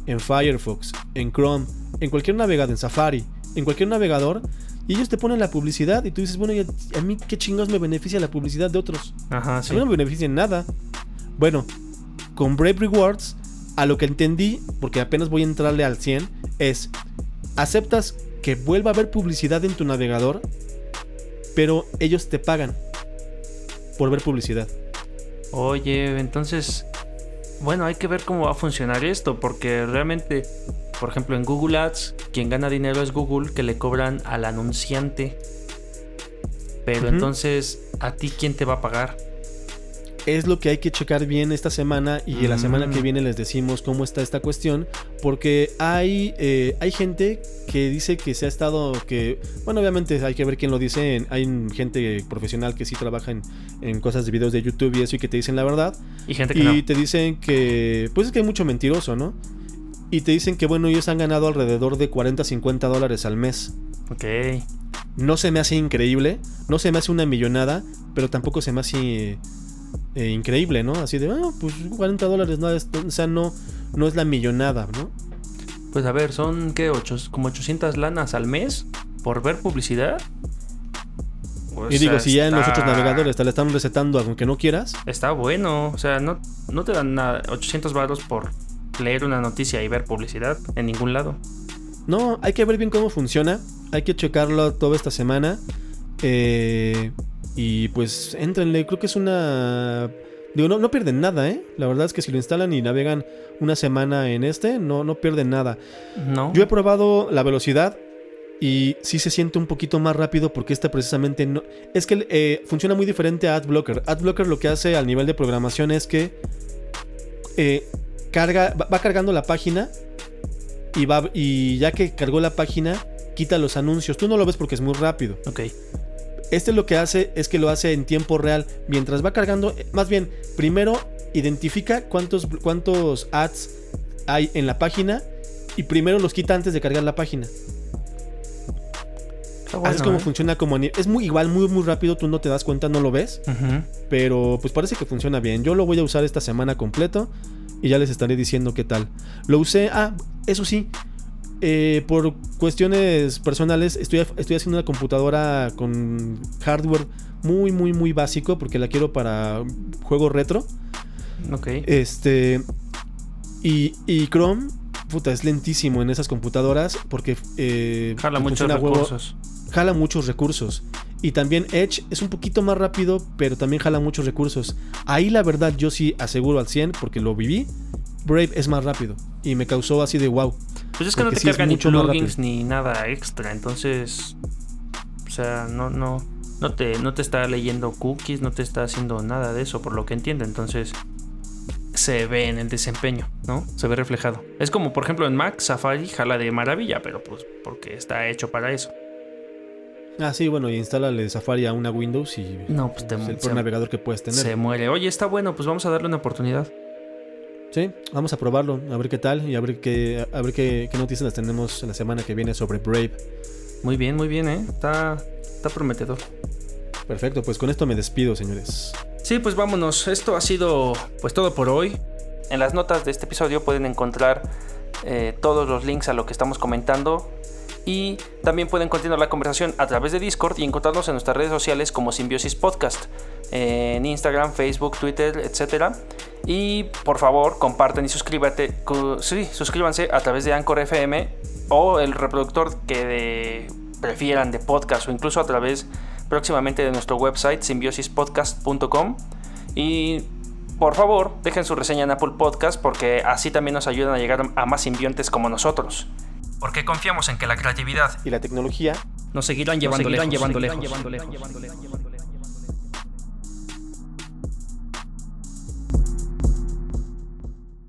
en Firefox, en Chrome, en cualquier navegador, en Safari, en cualquier navegador, y ellos te ponen la publicidad y tú dices, bueno, ¿y a, a mí qué chingados me beneficia la publicidad de otros? Ajá, sí. A mí no me beneficia en nada. Bueno, con Brave Rewards, a lo que entendí, porque apenas voy a entrarle al 100, es, aceptas que vuelva a haber publicidad en tu navegador, pero ellos te pagan por ver publicidad. Oye, entonces. Bueno, hay que ver cómo va a funcionar esto. Porque realmente, por ejemplo, en Google Ads, quien gana dinero es Google, que le cobran al anunciante. Pero entonces, ¿a ti quién te va a pagar? Es lo que hay que checar bien esta semana y la semana que mm. viene les decimos cómo está esta cuestión porque hay eh, hay gente que dice que se ha estado que bueno obviamente hay que ver quién lo dice hay gente profesional que sí trabaja en, cosas de videos de YouTube y eso y que te dicen la verdad. Y gente que y te dicen que pues es que hay mucho mentiroso no y te dicen que bueno ellos han ganado alrededor de 40 50 dólares al mes. Ok. No se me hace increíble no se me hace una millonada pero tampoco se me hace eh, increíble, ¿no? Así de, ah, pues 40 dólares, no, o sea, no, no es la millonada, ¿no? Pues a ver, son, ¿qué? Ocho, como 800 lanas al mes por ver publicidad. y digo, si ya en los otros navegadores te la están recetando aunque no quieras. Está bueno, o sea, no, no te dan nada, 800 baros por leer una noticia y ver publicidad en ningún lado. No, hay que ver bien cómo funciona. Hay que checarlo toda esta semana. Eh, y pues entrenle, creo que es una... Digo, no, no pierden nada, ¿eh? La verdad es que si lo instalan y navegan una semana en este, no, no pierden nada. No. Yo he probado la velocidad y sí se siente un poquito más rápido porque este precisamente no... Es que eh, funciona muy diferente a AdBlocker. AdBlocker lo que hace al nivel de programación es que eh, carga, va, cargando la página y, va, y ya que cargó la página, quita los anuncios. Tú no lo ves porque es muy rápido. Ok. Este lo que hace es que lo hace en tiempo real. Mientras va cargando, más bien, primero identifica cuántos, cuántos ads hay en la página y primero los quita antes de cargar la página. Así es como ¿eh? funciona como es muy igual, muy muy rápido, tú no te das cuenta, no lo ves, pero pues parece que funciona bien. Yo lo voy a usar esta semana completo y ya les estaré diciendo qué tal. Lo usé, ah, eso sí, eh, por cuestiones personales, estoy, estoy haciendo una computadora con hardware muy, muy, muy básico porque la quiero para juego retro. Ok. Este. Y, y Chrome, puta, es lentísimo en esas computadoras porque. Eh, jala muchos recursos. jala muchos recursos. Y también Edge es un poquito más rápido, pero también jala muchos recursos. Ahí la verdad yo sí aseguro al 100 porque lo viví. Brave es más rápido. Y me causó así de wow. Pues es que no te carga ni plugins ni nada extra, entonces. O sea, no, no. No te, no te está leyendo cookies, no te está haciendo nada de eso, por lo que entiendo. Entonces, se ve en el desempeño, ¿no? Se ve reflejado. Es como, por ejemplo, en Mac, Safari jala de maravilla, pero pues porque está hecho para eso. Ah, sí, bueno, y instálale Safari a una Windows y no, pues te, es el navegador que puedes tener. Se muere. Oye, está bueno, pues vamos a darle una oportunidad. Sí, vamos a probarlo, a ver qué tal y a ver qué, a ver qué, noticias las tenemos la semana que viene sobre Brave. Muy bien, muy bien, ¿eh? Está, está prometedor. Perfecto, pues con esto me despido, señores. Sí, pues vámonos. Esto ha sido pues todo por hoy. En las notas de este episodio pueden encontrar eh, todos los links a lo que estamos comentando y también pueden continuar la conversación a través de Discord y encontrarnos en nuestras redes sociales como Simbiosis Podcast, en Instagram, Facebook, Twitter, etc. Y por favor, comparten y suscríbete, sí, suscríbanse a través de Anchor FM o el reproductor que prefieran de podcast o incluso a través próximamente de nuestro website simbiosispodcast.com y por favor dejen su reseña en Apple Podcast porque así también nos ayudan a llegar a más simbiontes como nosotros porque confiamos en que la creatividad y la tecnología nos seguirán llevando, lejos, llevando lejos.